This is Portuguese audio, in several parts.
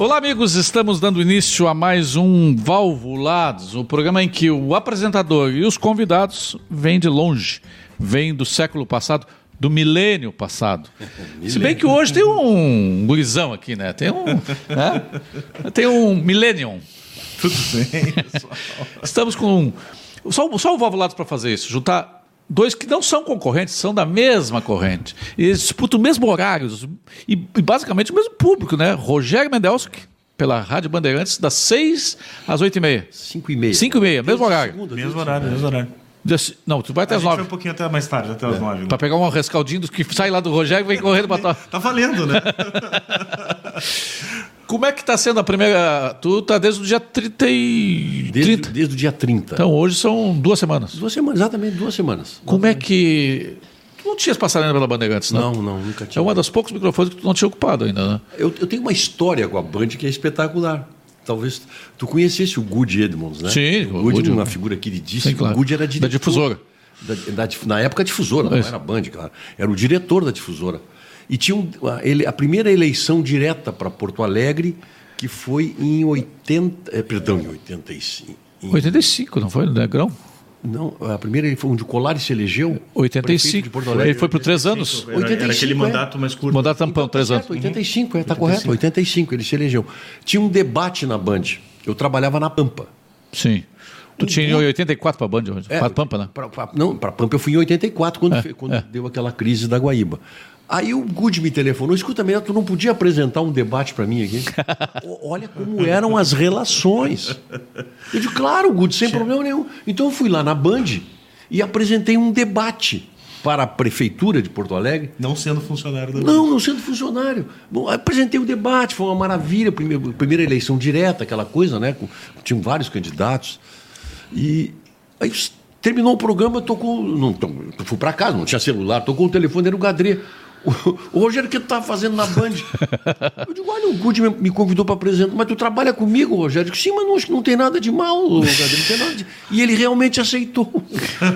Olá, amigos. Estamos dando início a mais um Valvulados, o programa em que o apresentador e os convidados vêm de longe, vêm do século passado, do milênio passado. Se bem que hoje tem um gurizão aqui, né? Tem um, né? tem um millennium. Tudo bem, pessoal. Estamos com só, só o Valvulados para fazer isso, juntar dois que não são concorrentes, são da mesma corrente. E eles disputam o mesmo horário e, e basicamente o mesmo público, né? Rogério Mendelski, pela Rádio Bandeirantes, das 6 às 8 e meia. 5 e meia. 5 e meia, mesmo horário. Segunda, mesmo horário, mesmo horário. Não, tu vai até a as gente 9. foi um pouquinho até mais tarde, até as É, 9. para pegar um rescaldinho dos que sai lá do Rogério e vem correndo para tua. Tá valendo, né? Como é que está sendo a primeira. Tu tá desde o dia 30 e. Desde, 30. desde o dia 30. Então hoje são duas semanas. Duas semanas, exatamente, duas semanas. Como é que. Tu não tinhas passado ainda pela Bandeirantes, não? Não, não, nunca É tinha. uma das poucos microfones que tu não tinha ocupado ainda, né? Eu, eu tenho uma história com a Band que é espetacular. Talvez tu conhecesse o Good Edmonds, né? Sim, o Good, Good. uma figura queridíssima. Sim, claro. O Good era Da diretor. difusora. Da, da na época, difusora, não era Band, claro. Era o diretor da difusora. E tinha um- a, ele- a primeira eleição direta para Porto Alegre, que foi em 80. eh, perdão, em 85. Em, 85, não foi? No Negrão? Não, a primeira ele foi onde o Colares se elegeu. prefeito 85. de Porto Alegre. Ele foi por três anos. Era, era aquele 85, é. mandato mais curto. Mandato tampão, três Tá anos. certo, 85, é, tá correto, 85, ele se elegeu. Tinha um debate na Band. Eu trabalhava na Pampa. Sim. Tu tinha em 84 para a Band hoje. É, Para Pampa, né? Pra, pra- não, para Pampa eu fui em 84, quando, É, quando é. deu aquela crise da Guaíba. Aí o Good me telefonou, escuta, menina, tu não podia apresentar um debate para mim aqui? Olha como eram as relações. Eu disse, claro, Good, sem problema nenhum. Então eu fui lá na Band e apresentei um debate para a Prefeitura de Porto Alegre, Não sendo funcionário da não, não sendo funcionário. Bom, apresentei o debate, foi uma maravilha. Primeira, primeira eleição direta, aquela coisa, né? Com, tinham vários candidatos. E aí terminou o programa, tocou. Não, fui para casa, não tinha celular, tocou o telefone, era o Gadré. O, Rogério, o que tu estava fazendo na Band? Eu digo, olha, o Good me, me convidou para apresentar, mas tu trabalha comigo, Rogério? Eu digo, sim, mas não, acho que não tem nada de mal, o Gadré, não tem nada de... E ele realmente aceitou.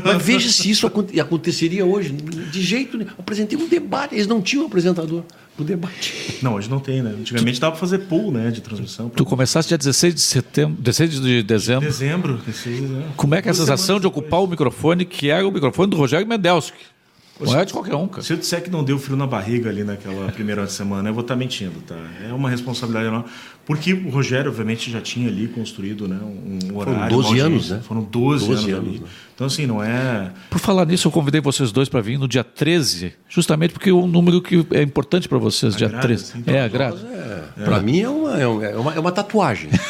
Mas veja se isso aconte- aconteceria hoje. De jeito nenhum. Apresentei um debate, eles não tinham apresentador pro debate. Não, hoje não tem, né? Antigamente dava pra fazer pool, né? De transmissão. Tu começaste dia 16 de setembro, 16 de dezembro. Dezembro, dezembro, né? Como é que é a sensação de ocupar o microfone que era o microfone do Rogério Mendelski? Não é de qualquer um, cara. Se eu disser que não deu frio na barriga ali naquela primeira semana, eu vou estar mentindo, tá? É uma responsabilidade enorme. Porque o Rogério, obviamente, já tinha ali construído né, um horário. 12 uma anos, audiência. né? Foram 12, 12 anos, anos, ali. né? Então, assim, não é. Por falar nisso, eu convidei vocês dois para vir no dia 13, justamente porque é um número que é importante para vocês, dia Agrada, 13. sim, é, agrada. Para mim é uma, é uma, é uma- é uma tatuagem.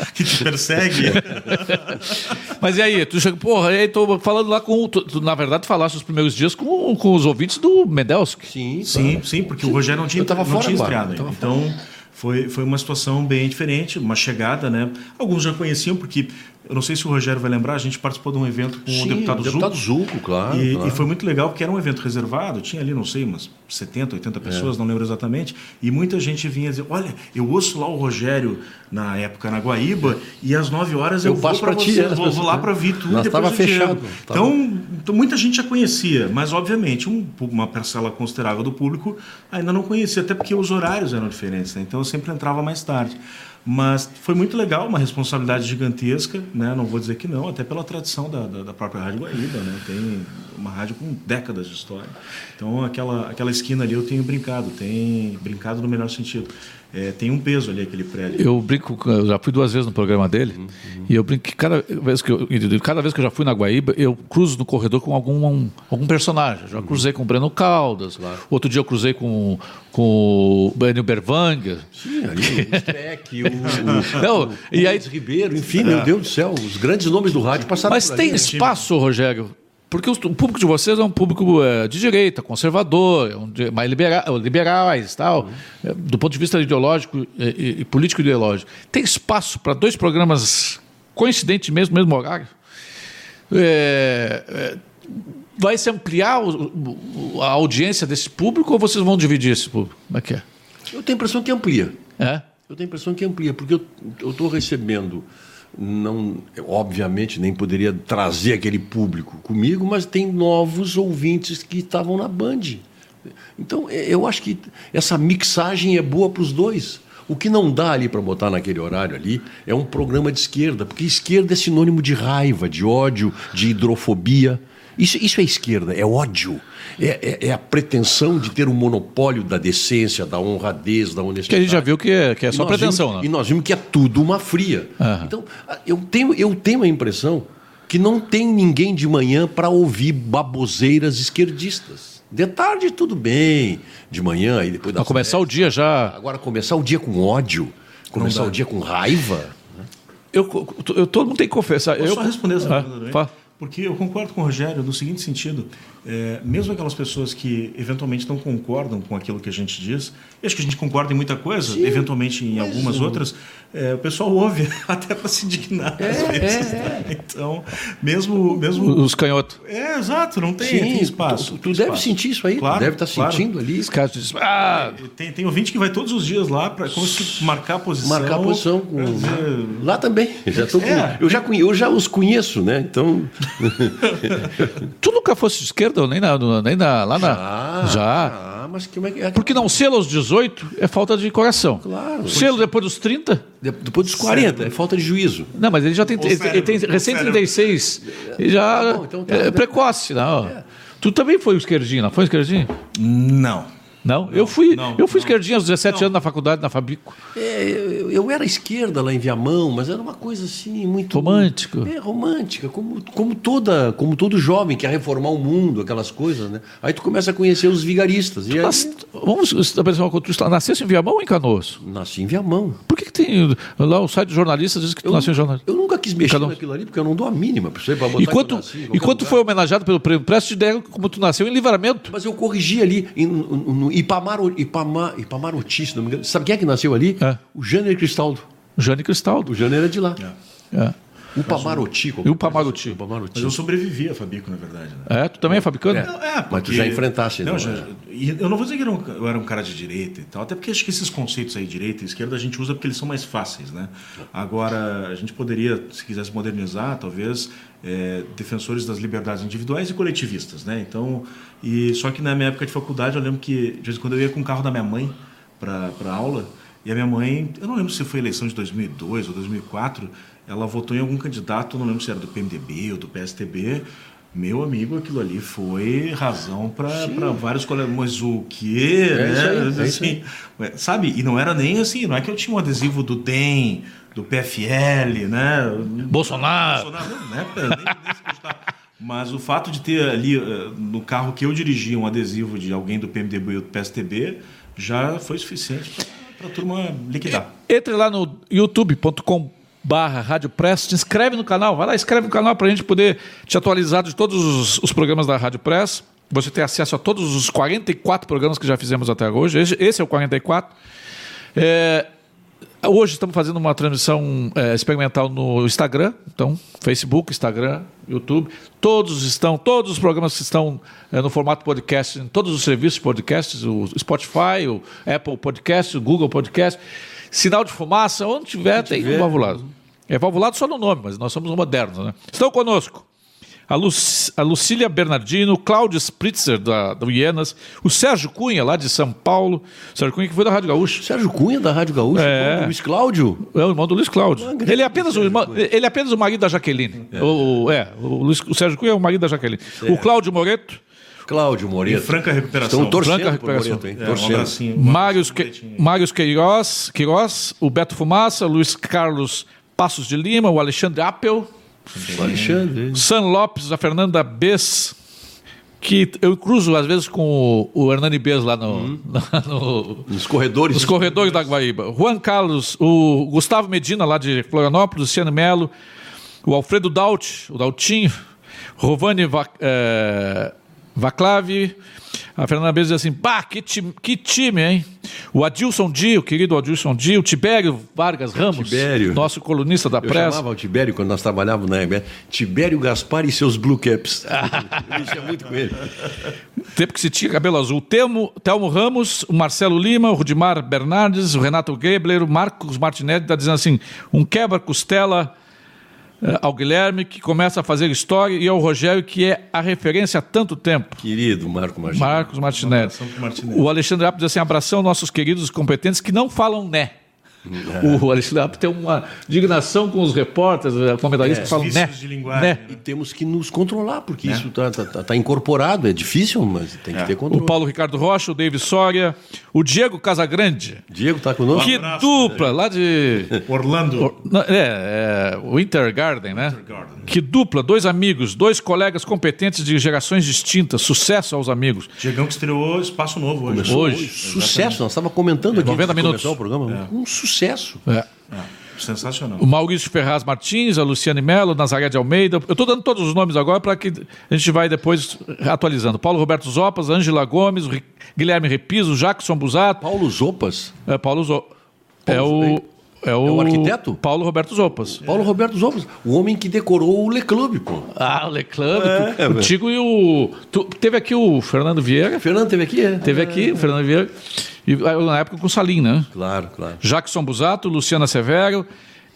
Que te persegue. Mas e aí, tu chega, porra, aí tô falando lá com. Tu, tu, na verdade, falaste os primeiros dias com, com os ouvintes do Mendelski. Sim, Sim, sim, porque o Rogério não tinha, Eu tava não fora tinha agora, estreado Então, foi, foi uma situação bem diferente, uma chegada, né? Alguns já conheciam, porque eu não sei se o Rogério vai lembrar, a gente participou de um evento com Sim, o deputado, deputado Zucco. Zucco, claro, E, claro. e foi muito legal, porque era um evento reservado, tinha ali, não sei, umas 70, 80 É. pessoas, não lembro exatamente, e muita gente vinha dizer, olha, eu ouço lá o Rogério na época na Guaíba, e às 9 horas eu, Eu passo para ti, é, vou, vou lá pessoas- para vir tu Nós e depois tava o Diego." fechado, tava- Então, então, muita gente já conhecia, mas obviamente um- uma parcela considerável do público ainda não conhecia, até porque os horários eram diferentes, né? então eu sempre entrava mais tarde. Mas foi muito legal, uma responsabilidade gigantesca, né? não vou dizer que não, até pela tradição da, da, da própria Rádio Guaíba, né? tem uma rádio com décadas de história. Então aquela, aquela esquina ali eu tenho brincado, tem brincado no melhor sentido. É, tem um peso ali aquele prédio. Eu brinco, eu já fui duas vezes no programa dele, e eu brinco que cada vez que eu, cada vez que eu já fui na Guaíba, eu cruzo no corredor com algum, um- algum personagem. Já cruzei com o Breno Caldas, outro dia eu cruzei com, com o Benio Bervanga. Sim, ali o Streck, o, o, Não, o e aí- Ribeiro, enfim, meu Deus do céu, os grandes nomes do rádio passaram Mas por tem ali, né? espaço, Rogério? Porque o público de vocês é um público é, de direita, conservador, é mais libera, liberais, tal, é, do ponto de vista ideológico e, e- político ideológico. Tem espaço para dois programas coincidentes mesmo, mesmo horário? É, é, vai se ampliar o- a audiência desse público ou vocês vão dividir esse público? Como é que é? Eu tenho a impressão que amplia. É? Eu tenho a impressão que amplia, porque eu estou recebendo, não, obviamente nem poderia trazer aquele público comigo, mas tem novos ouvintes que estavam na Band. Então, é, eu acho que essa mixagem é boa para os dois. O que não dá ali para botar naquele horário ali é um programa de esquerda, porque esquerda é sinônimo de raiva, de ódio, de hidrofobia. Isso, isso é esquerda, é ódio. É, é, é a pretensão de ter o um monopólio da decência, da honradez, da honestidade. Que a gente já viu que é, que é só pretensão, vimos, né? E nós vimos que é tudo uma fria. Uhum. Então, eu tenho, eu tenho a impressão que não tem ninguém de manhã para ouvir baboseiras esquerdistas. De tarde tudo bem, de manhã e depois da. começar o dia já. Agora começar o dia com ódio, começar o dia com raiva. Eu, eu, todo mundo tem que confessar. Posso eu só responder essa ah, pergunta Porque eu concordo com o Rogério no seguinte sentido: é, mesmo aquelas pessoas que eventualmente não concordam com aquilo que a gente diz, e acho que a gente concorda em muita coisa, Sim, eventualmente em algumas sim. outras, é, o pessoal ouve até para se indignar é, às vezes. É, né? Então, mesmo, mesmo. Os canhotos. É, exato, não tem, Sim, tem espaço. Tu, tu deve espaço. sentir isso aí, claro, deve estar tá claro. sentindo ali. Os caras dizem, ah. tem, tem ouvinte que vai todos os dias lá para marcar a posição. Marcar a posição. Com... Dizer... Lá também. Já tô com... É. eu, já conhe... eu já os conheço, né? Então. tu nunca fosse de esquerda, nem, na, nem na, lá na. Já. já. Ah, mas como é que é? Porque não selo aos 18 é falta de coração. Claro. Selo depois dos 30? depois dos 40, cérebro. é falta de juízo. Não, mas ele já tem, ele, cérebro, ele tem recém 36. Ele já tá bom, então tá, é precoce, não. É. Tu também foi esquerdinho, não foi esquerdinho? Não. Não? não eu fui, não, eu fui esquerdinha aos 17 anos na faculdade, na Fabico. É, eu, eu, era esquerda lá em Viamão, mas era uma coisa assim muito. Romântico. É, romântica, como, como, toda, como todo jovem que quer reformar o mundo, aquelas coisas, né? Aí tu começa a conhecer os vigaristas. E aí... Nas, vamos estabelecer uma coisa. Tu nasceste em Viamão ou em Canoas? Nasci em Viamão. Por que, que tem. Lá o site de jornalistas diz que tu eu, nasceu em jornalismo? Eu nunca quis mexer naquilo ali, porque eu não dou a mínima para botar enquanto, nasci, Enquanto foi homenageado pelo prêmio Prestes, ideia como tu nasceu em livramento. Mas eu corrigi ali, em, no, no Ipamar, Ipamar, Ipamaruti, se não me engano. Sabe quem é que nasceu ali? É. O Jânio Cristaldo. O Jânio Cristaldo. O Jânio era de lá. É. é. O Pamaruti. E o Pamaruti. Mas eu sobrevivi a Fabico, na verdade. Né? É, tu também é fabricando? É, é porque... Mas tu já enfrentaste. Não, já, eu não vou dizer que eu era, um, eu era, um, cara de direita e tal, até porque acho que esses conceitos aí, direita e esquerda, a gente usa porque eles são mais fáceis, né? Agora, a gente poderia, se quisesse modernizar, talvez, é, defensores das liberdades individuais e coletivistas, né? Então, e, só que na minha época de faculdade, eu lembro que, de vez em quando, eu ia com o carro da minha mãe para aula, e a minha mãe, eu não lembro se foi eleição de 2002 ou 2004, ela votou em algum candidato, não lembro se era do PMDB ou do PSTB. Meu amigo, aquilo ali foi razão para vários colegas. Mas o quê? É né? Aí, é assim, sabe? E não era nem assim, não é que eu tinha um adesivo do DEM, do PFL, né? Bolsonaro. Bolsonaro não, né? nem, nem Mas o fato de ter ali eh, no carro que eu dirigia um adesivo de alguém do PMDB ou do PSTB já foi suficiente para a turma liquidar. Entre lá no youtube.com barra Rádio Press, te inscreve no canal, vai lá, inscreve no canal para a gente poder te atualizar de todos os, os, programas da Rádio Press. Você tem acesso a todos os 44 programas que já fizemos até hoje. Esse, esse é o 44. É, hoje estamos fazendo uma transmissão é, experimental no Instagram, então Facebook, Instagram, YouTube. Todos estão, todos os programas que estão é, no formato podcast, em todos os serviços podcasts, o Spotify, o Apple Podcast, o Google Podcast. Sinal de fumaça, onde tiver, tem tiver. um valvulado. É valvulado só no nome, mas nós somos modernos. Né? Estão conosco a, Luc a Lucília Bernardino, Cláudio Spritzer, da, do Ienas, o Sérgio Cunha, lá de São Paulo. Sérgio Cunha, que foi da Rádio Gaúcha. Sérgio Cunha, da Rádio Gaúcha? É. O Luiz Cláudio? É, o irmão do Luiz Cláudio. Ele é, apenas o irmão, ele é apenas o marido da Jaqueline. É, o, é, o, Luiz, o Sérgio Cunha é o marido da Jaqueline. O Cláudio Moreto. Cláudio Moreto. Em franca recuperação. Estão torcendo franca recuperação. Moreto, hein? É, torcendo. Um Mários, que, Mários Queiroz, Queiroz, o Beto Fumaça, Luiz Carlos Passos de Lima, o Alexandre Appel. O Alexandre. San Lopes, a Fernanda Bess, que eu cruzo às vezes com o, o Hernani Bess lá no, uhum. no, nos corredores. Nos corredores da Guaíba. Juan Carlos, o Gustavo Medina lá de Florianópolis, Luciano Melo, o Alfredo Daut, o Daltinho, Rovani Vac, é, Vaclavi, a Fernanda Bezos diz assim: bah, que time, que time, hein? O Adilson Di, o querido Adilson Di, o Tibério Vargas Ramos, Tibério. nosso colunista da pressa. Eu chamava o Tibério quando nós trabalhávamos na EBS, Tibério Gaspar e seus Blue Caps. Mexia muito com ele. Tempo que se tinha cabelo azul. O Telmo, Telmo Ramos, o Marcelo Lima, o Rudimar Bernardes, o Renato Gebler, o Marcos Martinelli está dizendo assim: um quebra-costela ao Guilherme, que começa a fazer história, e ao Rogério, que é a referência há tanto tempo. Querido Marco Martins. Marcos Martinelli. Martinelli. O Alexandre Apple diz assim: abração nossos queridos competentes que não falam né. O Alexandre Apple tem uma dignação com os repórteres, eh, comentaristas que falam né. de linguagem, né. né? E temos que nos controlar, porque isso está tá, tá- tá incorporado. É difícil, mas tem que ter O controle. Paulo Ricardo Rocha, o David Soria, o Diego Casagrande. Diego está conosco? Que abraço, dupla, lá de. Orlando. Não, É, é, Winter Garden, né? Garden. Que dupla, dois amigos, dois colegas competentes de gerações distintas. Sucesso aos amigos. Diegão que estreou Espaço Novo hoje. Hoje. Sucesso, nós estávamos comentando aqui. 90 antes de minutos. o programa. Um sucesso. É. É, sensacional. O Maurício Ferraz Martins, a Luciane Mello, Nazaré de Almeida. Eu estou dando todos os nomes agora para que a gente vai depois atualizando. Paulo Roberto Zopas, Ângela Gomes, Guilherme Repiso, Jackson Busato, Paulo Zopas. é, Paulo Zo... é o é o, o arquiteto? Paulo Roberto Zopas. Paulo Roberto Zopas. O homem que decorou o Le Club, pô. Ah, o Le Club, É, o Tigo e o tu- teve aqui o Fernando Vieira, Fernando teve aqui, é? teve aqui o Fernando Vieira e ah, na época com o Salim, né? Claro, claro. Jackson Busato, Luciana Severo,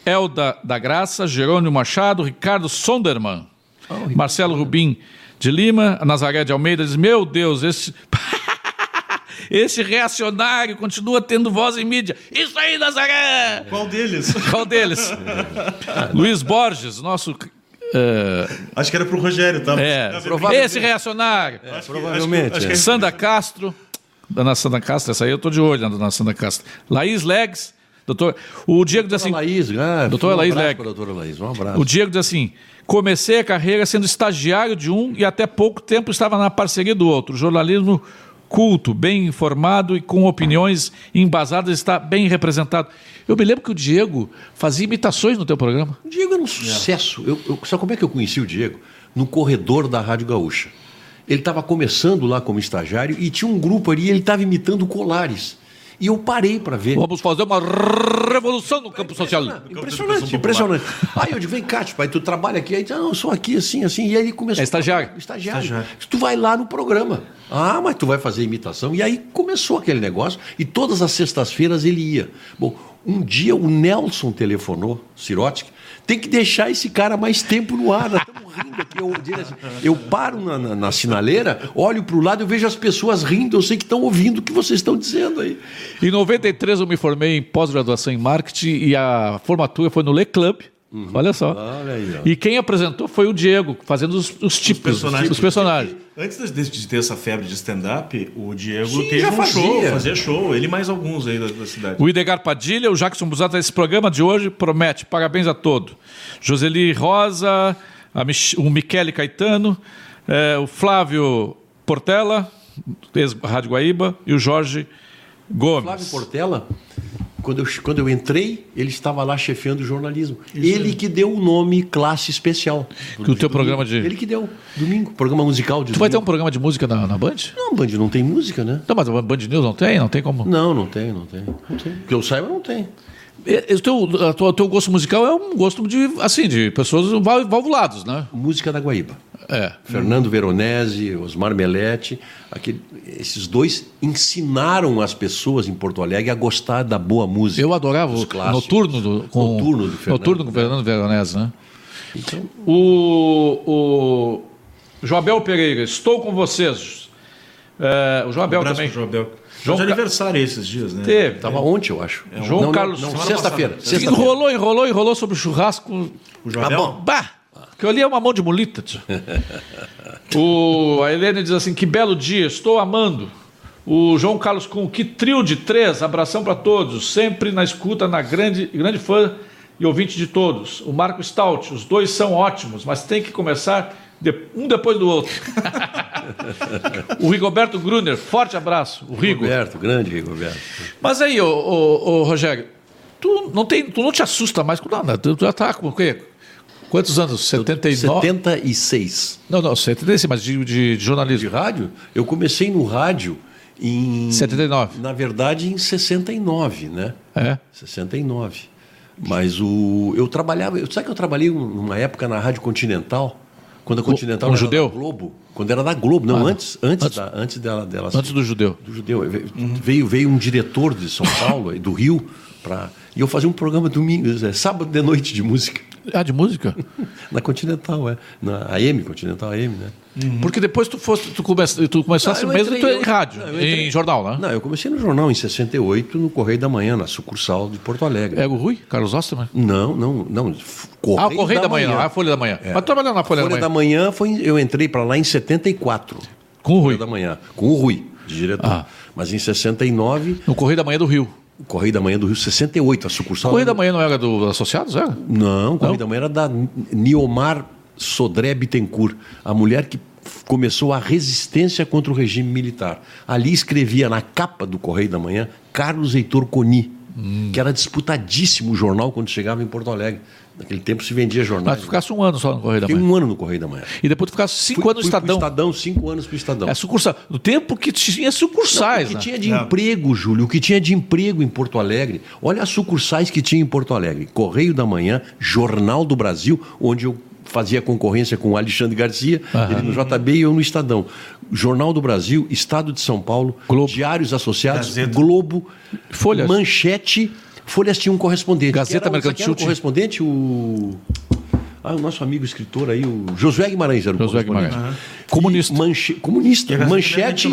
Elda da Graça, Jerônimo Machado, Ricardo Sonderman, Marcelo Rubim de Lima, Nazaré de Almeida diz: Meu Deus, esse. Esse reacionário continua tendo voz em mídia. Isso aí, Nazaré! Qual deles? Qual deles? Luiz Borges, nosso. eh, Acho que era pro Rogério, tá? é, provavelmente. esse reacionário. Acho que- provavelmente, acho que- acho que é. Sandra Castro, dona Sandra Castro, essa aí eu tô de olho na dona Sandra Castro. Laís Legs, doutor. O Diego diz assim: Laís, ah, Doutora um Laís abraço Leg. pra doutora Laís, um abraço. O Diego diz assim: comecei a carreira sendo estagiário de um e até pouco tempo estava na parceria do outro. Jornalismo culto, bem informado e com opiniões embasadas está bem representado. Eu me lembro que o Diego fazia imitações no teu programa. O Diego era um sucesso. Eu, eu, sabe como é que eu conheci o Diego? No corredor da Rádio Gaúcha. Ele estava começando lá como estagiário e tinha um grupo ali, ele estava imitando Colares. E eu parei para ver. Vamos fazer uma revolução no campo social. Impressionante, impressionante. Aí eu digo, vem cá, pai, tu trabalha aqui? Aí disse, não, eu sou aqui, assim, assim. E aí ele começou. É estagiário. Estagiário. Estagiário. Tu vai lá no programa. Ah, mas tu vai fazer imitação. E aí começou aquele negócio. E todas as sextas-feiras ele ia. Bom, um dia o Nelson telefonou, Sirotsky, tem que deixar esse cara mais tempo no ar. Nós estamos rindo aqui. Eu, assim, eu paro na, na- na sinaleira, olho para o lado, eu vejo as pessoas rindo, eu sei que estão ouvindo o que vocês estão dizendo aí. Em 93 eu me formei em pós-graduação em marketing e a formatura foi no Le Club. Olha só. Olha aí. E quem apresentou foi o Diego, fazendo os, os tipos, personagens. os personagens. Antes de, ter essa febre de stand-up, o Diego Sim, teve já um fazia. show, fazia show. Ele e mais alguns aí da, da cidade. O Idegar Padilha, o Jackson Busato, esse programa de hoje promete. Parabéns a todos. Joseli Rosa, a Mich o Michele Caetano, eh, o Flávio Portela, ex-Rádio Guaíba, e o Jorge Gomes. Flávio Portela, quando eu, quando eu entrei, ele estava lá chefiando o jornalismo. ele que deu o nome Classe Especial. Que o teu programa de- Ele que deu, domingo, programa musical de Tu vai ter um domingo. programa de música na, na Band? Não, Band não tem música, né? Não, mas a Band News não tem? Não tem como. Não, não tem, não tem. Não tem. Que eu saiba, não tem. E- e O teu, a tua- teu gosto musical é um gosto de, assim, de pessoas val- valvulados, né? Música da Guaíba. É. Fernando Veronese, Osmar Melete, aquele, esses dois ensinaram as pessoas em Porto Alegre a gostar da boa música. Eu adorava o. Noturno do, com, Noturno do Fernando. Noturno com o Fernando Veronese, né? Então, O, o Joabel Pereira, estou com vocês. É, o Joabel Um também. Joabel. João Ca- aniversário esses dias, né? Teve. Tava ontem, eu acho. João não, Carlos- sexta-feira. Sexta-feira. Enrolou, enrolou, enrolou sobre o churrasco. O Joabel? Tá bom. Bah! Que eu ali é uma mão de mulita. tio. o, a Helene diz assim: que belo dia, estou amando. O João Carlos com que trio de três, abração para todos, sempre na escuta, na grande, grande fã e ouvinte de todos. O Marco Stout, os dois são ótimos, mas tem que começar de- um depois do outro. o Rigoberto Gruner, forte abraço. O Rigo. Rigoberto, grande Rigoberto. Mas aí, ô, ô, ô, Rogério, tu não, tem, tu não te assusta mais com nada. Tu já tá com o quê? Quantos anos? 79? 76. Não, não, 76, mas de, de, de De jornalismo. rádio? Eu comecei no rádio em. 79. Na verdade, em 69, né? É. 69. Mas o. Eu trabalhava. Sabe que eu trabalhei numa época na Rádio Continental? Quando a Continental com era judeu? da Globo. Quando era da Globo. Não, Ah, antes, antes, antes- da, antes dela, dela Antes do judeu. do judeu. Ve- Veio, veio um diretor de São Paulo, do Rio, pra, e eu fazia um programa domingo, é, sábado de noite de música. Ah, de música? Na Continental, é. Na AM, Continental AM, né? Porque depois tu, foste, tu, come, tu começaste mesmo entrei- tu, em rádio, não, em jornal, né? Não, eu comecei no jornal em 68, no Correio da Manhã, na sucursal de Porto Alegre. É o Rui? Carlos Osterman? Não, não, não. Correio Ah, o Correio da, Manhã, não, a Folha da Manhã. Mas trabalhando na Folha, Folha da da Manhã. Manhã foi, eu entrei para lá em 74. Com o Rui. Folha da Manhã, com o Rui, de diretor. Ah. Mas em 69, No Correio da Manhã do Rio. O Correio da Manhã do Rio, 68, a sucursal. Correio da Manhã não era dos associados, era? Não, o Correio da Manhã era da Niomar Sodré Bittencourt, a mulher que começou a resistência contra o regime militar. Ali escrevia na capa do Correio da Manhã Carlos Heitor Coni, Hum. que era disputadíssimo o jornal quando chegava em Porto Alegre. Naquele tempo se vendia Mas jornais. tu ficasse um ano só no Correio da Fiquei Manhã. um ano no Correio da Manhã. E depois tu ficasse cinco Fui- anos no fui pro Estadão. Estadão, cinco anos para o Estadão. É sucursal. No tempo que tinha sucursais, o que né? tinha de É. emprego, Júlio, o que tinha de emprego em Porto Alegre. Olha as sucursais que tinha em Porto Alegre. Correio da Manhã, Jornal do Brasil, onde eu fazia concorrência com o Alexandre Garcia, ele no JB e eu no Estadão. Jornal do Brasil, Estado de São Paulo, Globo. Diários Associados, Gazeta. Globo, Folhas. Manchete. Folhas tinha um correspondente. Gazeta Mercantil tinha. correspondente, o... Ah, o nosso amigo escritor aí, o Josué Guimarães era o Josué. Guimarães. Comunista. E manche- Comunista. A Gazeta Manchete.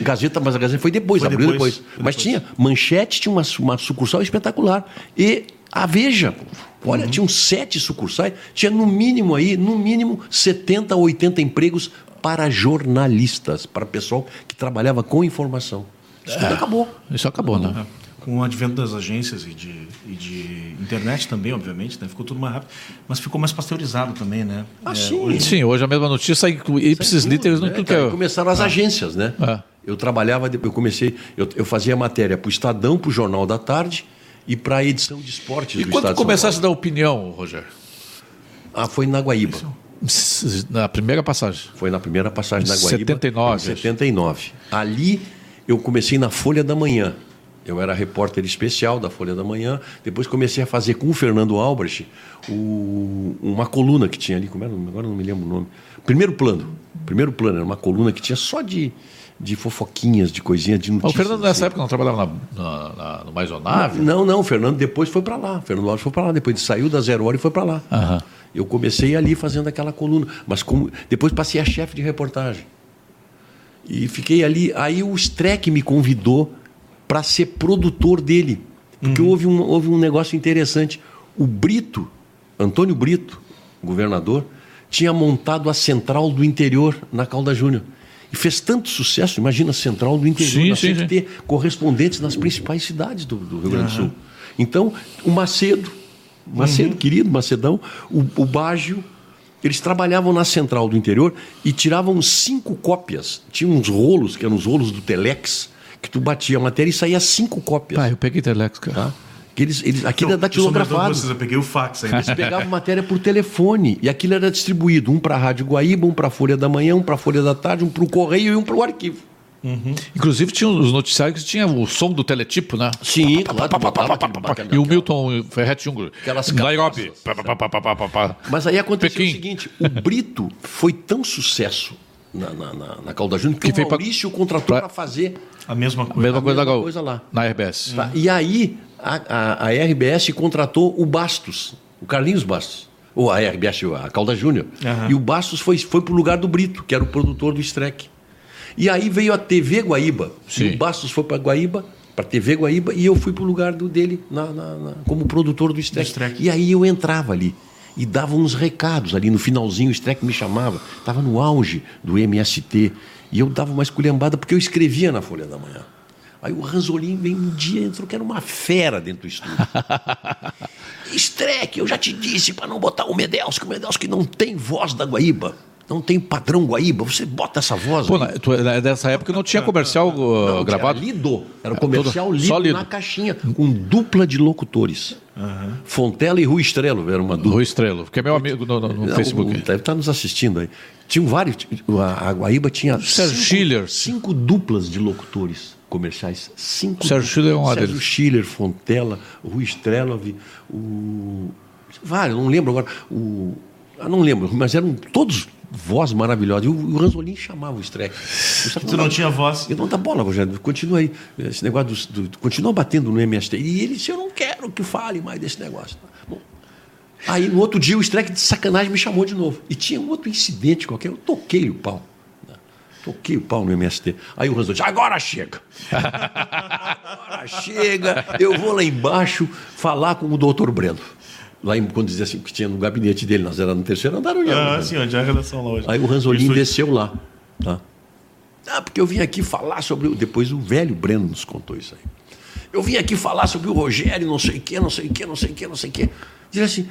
Gazeta, mas a Gazeta foi depois, Foi abriu depois, depois. Mas depois. tinha. Manchete tinha uma, uma sucursal espetacular. E a Veja, olha, tinham sete sucursais, tinha no mínimo aí, no mínimo 70 a 80 empregos para jornalistas, para pessoal que trabalhava com informação. Isso tudo acabou. Isso acabou, né? Com o advento das agências e de, e de internet também, obviamente, né? ficou tudo mais rápido. Mas ficou mais pasteurizado também, né? Ah, É, sim. hoje- Sim, hoje a mesma notícia sai ipsis literis no É, tudo que é. começaram as agências, né? É. Eu trabalhava, eu comecei, eu, eu fazia matéria para o Estadão, para o Jornal da Tarde e para a edição de esportes E do quando Estado começaste a dar opinião, Rogério? Ah, foi na Guaíba. Na primeira passagem. Foi na primeira passagem da Guaíba. 79, Em 79. Ali eu comecei na Folha da Manhã. Eu era repórter especial da Folha da Manhã. Depois comecei a fazer com o Fernando Albrecht o- uma coluna que tinha ali. Como era? Agora não me lembro o nome. Primeiro plano. Primeiro plano. Era uma coluna que tinha só de, de fofoquinhas, de coisinhas, de Mas notícias. o Fernando nessa assim. época não trabalhava na, na, na, no Maisonave? Não, não, o Fernando depois foi para lá. O Fernando Alves foi para lá, depois ele saiu da Zero Hora e foi para lá. Aham. Eu comecei ali fazendo aquela coluna, mas como depois passei a chefe de reportagem. E fiquei ali, aí o Streck me convidou para ser produtor dele. Porque houve, um, houve um negócio interessante. O Brito, Antônio Brito, governador, tinha montado a central do interior na Calda Júnior. E fez tanto sucesso, imagina a central do interior. Sim, nós sim, sim. que ter correspondentes nas principais cidades do, do Rio Grande do Sul. Então, o Macedo, Macedo, querido Macedão, o, o Bágio, eles trabalhavam na central do interior e tiravam cinco cópias. Tinha uns rolos, que eram os rolos do Telex, que tu batia a matéria e saía cinco cópias. Ah, eu peguei Telex, cara. Tá? Que eles, eles, aquilo era Eu mentor de datilografado. vocês, eu peguei o fax ainda. Eles pegavam matéria por telefone e aquilo era distribuído, um para a Rádio Guaíba, um para a Folha da Manhã, um para a Folha da Tarde, um para o Correio e um para o arquivo. Inclusive tinha os noticiários que tinha o som do teletipo, né? Sim, claro. E o Milton Ferretti Jungler. Aquelas Nairobi. Mas aí aconteceu o seguinte: o Brito foi tão sucesso na, na, na, na Calda Júnior que, Que o veio pra- Maurício contratou pra- para fazer. A mesma A coisa. mesma A coisa mesma da Gal- coisa lá. Na RBS. tá? E aí a, a, a RBS contratou o Bastos, o Carlinhos Bastos. Ou a RBS, a Calda Júnior. Aham. E o Bastos foi, foi para o lugar do Brito, que era o produtor do Streck. E aí veio a TV Guaíba. Sim. E o Bastos foi para Guaíba, para TV Guaíba, e eu fui para o lugar do, dele na, na- na- como produtor. Do Streck. E aí eu entrava ali e dava uns recados ali no finalzinho, o Streck me chamava. Estava no auge do MST. E eu dava uma esculhambada porque eu escrevia na Folha da Manhã. Aí o Ranzolin vem um dia e entrou que era uma fera dentro do estúdio. Streck, eu já te disse para não botar o Medelski, o Medelski não tem voz da Guaíba. Não tem padrão Guaíba. Você bota essa voz. Pô, na- tu- é dessa época não tinha comercial uh, Não, gravado. Era lido. Era o comercial lido, lido. na caixinha, com dupla de locutores. Fontela e Rui Estrelo era uma dupla. Rui Estrelo, que é meu amigo no, no- no Não, Facebook. Deve estar nos assistindo aí. Tinham vários. A, a Guaíba tinha. Sérgio cinco, Schiller. Cinco duplas de locutores comerciais. Cinco. Sérgio Schiller é um Sérgio. Schiller, Fontela, Rui Strelov, o. Vários, não lembro agora. O, ah, não lembro, mas eram todos voz maravilhosa. E o, o Ranzolin chamava o Streck. Tu não tinha voz. eu não dá bola, Rogério. Continua aí. Esse negócio do, do- continua batendo no MST. E ele disse: Eu não quero que fale mais desse negócio. Bom, Aí no outro dia o Streck de sacanagem me chamou de novo. E tinha um outro incidente qualquer, eu toquei o pau. né? Toquei o pau no MST. Aí o Ranzo disse, agora chega. agora chega, eu vou lá embaixo falar com o doutor Breno. Lá em, quando dizia assim, que tinha no gabinete dele, nós era no terceiro andar. lá, Ah, sim, onde é a redação lá hoje. Aí o Ranzolin Isso- desceu lá. Tá? Ah, porque eu vim aqui falar sobre. Depois o velho Breno nos contou isso aí. Eu vim aqui falar sobre o Rogério, não sei o quê, não sei o quê, não sei o quê, não sei o quê. Diz assim: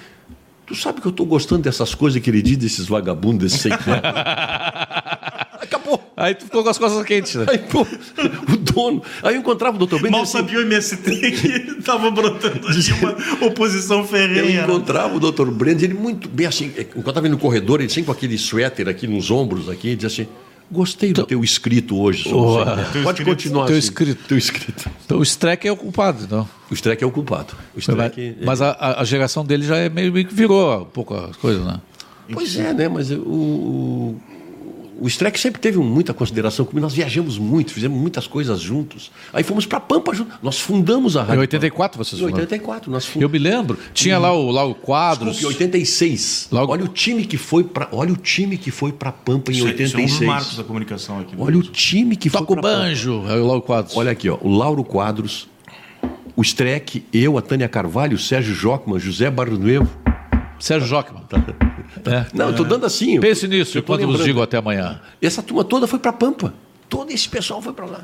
tu sabe que eu estou gostando dessas coisas que ele diz, desses vagabundos, desses sem Acabou. Aí tu ficou com as costas quentes, né? Aí, pô, o dono. Aí eu encontrava o doutor Breno. Mal assim, sabia o MST que estava brotando ali uma oposição Eu ferrenha. né? encontrava o doutor Breno, ele muito bem assim, enquanto estava indo no corredor, ele sempre com aquele suéter aqui nos ombros, aqui, ele dizia assim: Gostei do teu escrito hoje. sobre Boa. você." Teu Pode escrito. continuar Teu assim. escrito. Teu escrito. Então o Streck é o culpado, então. O Streck é o culpado. O Mas, Streck, mas a, a- a geração dele já é meio, meio que virou um pouco as coisas, né? Pois é, né? Mas o, o, o Streck sempre teve muita consideração comigo. Nós viajamos muito, fizemos muitas coisas juntos. Aí fomos para Pampa juntos. Nós fundamos a Em Rádio 84 vocês Pampa. Em fundaram. 84. Nós Eu fundamos. me lembro, tinha lá o, lá o Quadros. Em 86. Logo- Olha o time que foi para, olha o time que foi para Pampa em Isso é- isso é um dos 86. marcos da comunicação aqui. Olha o time que Toca foi o pra Pampa. banjo, é o lá o Quadros. Olha aqui, ó, o Lauro Quadros, o Streck, eu, a Tânia Carvalho, o Sérgio Jockman, José Barnuevo. Sérgio Jockman. É. Não, eu tô dando assim. Pense nisso, eu enquanto nos lembrando. digo até amanhã. Essa turma toda foi para Pampa. Todo esse pessoal foi para lá.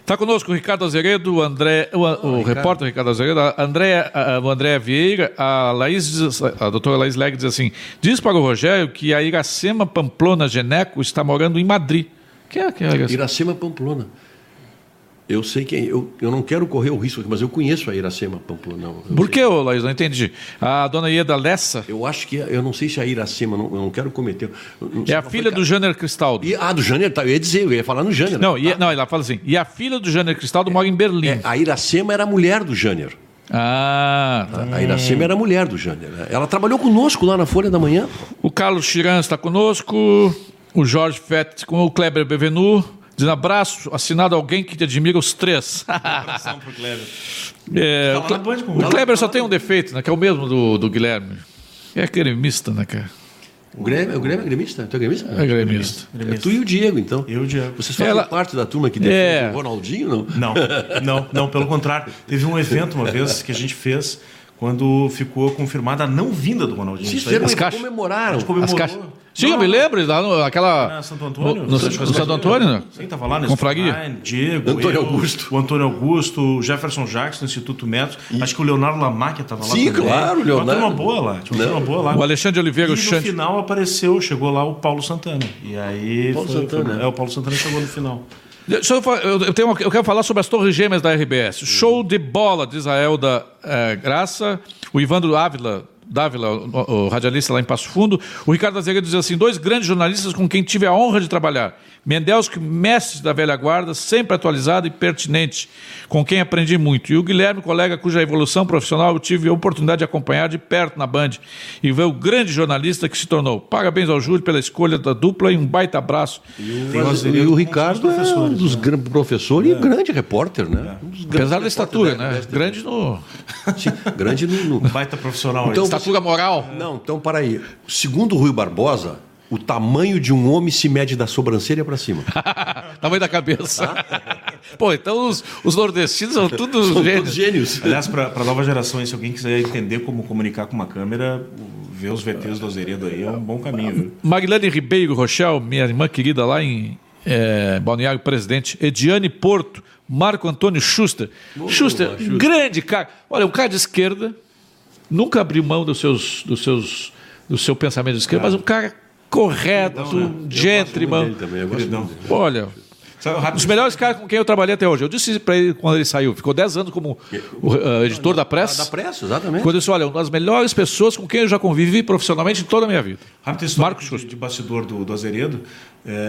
Está conosco o Ricardo Azeredo, o, André, o, o repórter Ricardo Azeredo, a André, a- o André Vieira, a Laís, a doutora Laís Leg diz assim: diz para o Rogério que a Iracema Pamplona Geneco está morando em Madrid. Quem é que é a Iracema? Iracema Pamplona. Eu sei quem. Eu, eu não quero correr o risco, mas eu conheço a Iracema Pamplona. não. Por sei. que, ô, Laís? Não entendi. A dona Ieda Lessa Eu acho que. Eu não sei se a Iracema, não, eu não quero cometer. não é a filha do Jânio Cristaldo. E, ah, do Jânio, tá, eu ia dizer, eu ia falar no Jânio. Não, e, não, ela fala assim: e a filha do Jânio Cristaldo mora em Berlim. É, a Iracema era a mulher do Jânio. Ah, tá. A Iracema era a mulher do Jânio. né? Ela trabalhou conosco lá na Folha da Manhã. O Carlos Chiran está conosco, o Jorge Fett com o Kleber Bevenu. Dizendo abraço, assinado alguém que te admira os três. Abração pro Kleber. É, Tá o, Cle- Kleber. Só tem um defeito, né? Que é o mesmo do, do Guilherme. É gremista, né, cara? O Grêmio, o Grêmio é gremista? Tu é gremista? É gremista. É tu e o Diego, então. Eu e o Diego. Vocês fazem Ela- parte da turma que defende É. o Ronaldinho, não? Não, não, não, pelo contrário. Teve um evento uma vez que a gente fez quando ficou confirmada a não vinda do Ronaldinho. Sim, eles comemoraram. As caixas. Sim, Não, eu me lembro, lá no, aquela. Ah, Santo Antônio? No, no, Santo no Santo Antônio, né? Sim, tava lá nesse Confraria. Online, Diego, Antônio eu, Augusto. o Antônio Augusto, o Jefferson Jacques do Instituto Metros. Acho que o Leonardo Lamáquia estava lá Sim, também. claro, Tinha Uma Leonardo. boa lá. Tinha uma boa lá. O Alexandre E Oliveira, o no final apareceu, chegou lá o Paulo Santana. E aí. Paulo foi- Santana, foi- é, o Paulo Santana chegou no final. Deixa eu, eu, tenho eu quero falar sobre as Torres Gêmeas da RBS. Show de bola, diz a Elda eh, Graça. O Ivandro Ávila, Dávila, o, o radialista lá em Passo Fundo. O Ricardo Azevedo diz assim: dois grandes jornalistas com quem tive a honra de trabalhar. Mendelski, mestre da velha guarda, sempre atualizado e pertinente, com quem aprendi muito. E o Guilherme, colega cuja evolução profissional eu tive a oportunidade de acompanhar de perto na Band e ver o grande jornalista que se tornou. Parabéns ao Júlio pela escolha da dupla e um baita abraço. Tem o Mas, e o Ricardo um dos é um professores, dos né? grandes professores e grande repórter, né? Um dos grandes Apesar da estatura, da- né? da- Grande no. Sim, grande no... no- Baita profissional. Então, Estatura moral. Não, então para aí. Segundo o Rui Barbosa, o tamanho de um homem se mede da sobrancelha para cima. Tamanho da cabeça. Pô, então os, os nordestinos são tudo São gênios. todos gênios. Aliás, para a nova geração, se alguém quiser entender como comunicar com uma câmera, ver os VTs do Azeredo aí é um bom caminho. Viu? Marilene Ribeiro Rochel, minha irmã querida lá em é, Balneário Presidente. Ediane Porto. Marco Antônio Schuster. Schuster, um grande cara. Olha, um cara de esquerda, nunca abriu mão dos seus, dos seus, do seu pensamento de esquerda, mas um cara correto, gentleman. Também, Queridão. muito dele. Olha, Sabe, rápido, dos melhores caras com quem eu trabalhei até hoje. Eu disse para ele quando ele saiu, ficou 10 anos como o, eh, editor da Da pressa. pressa, exatamente. Quando eu disse, olha, uma das melhores pessoas com quem eu já convivi profissionalmente em toda a minha vida. Rápida história Marcos de, de bastidor do, do Azeredo.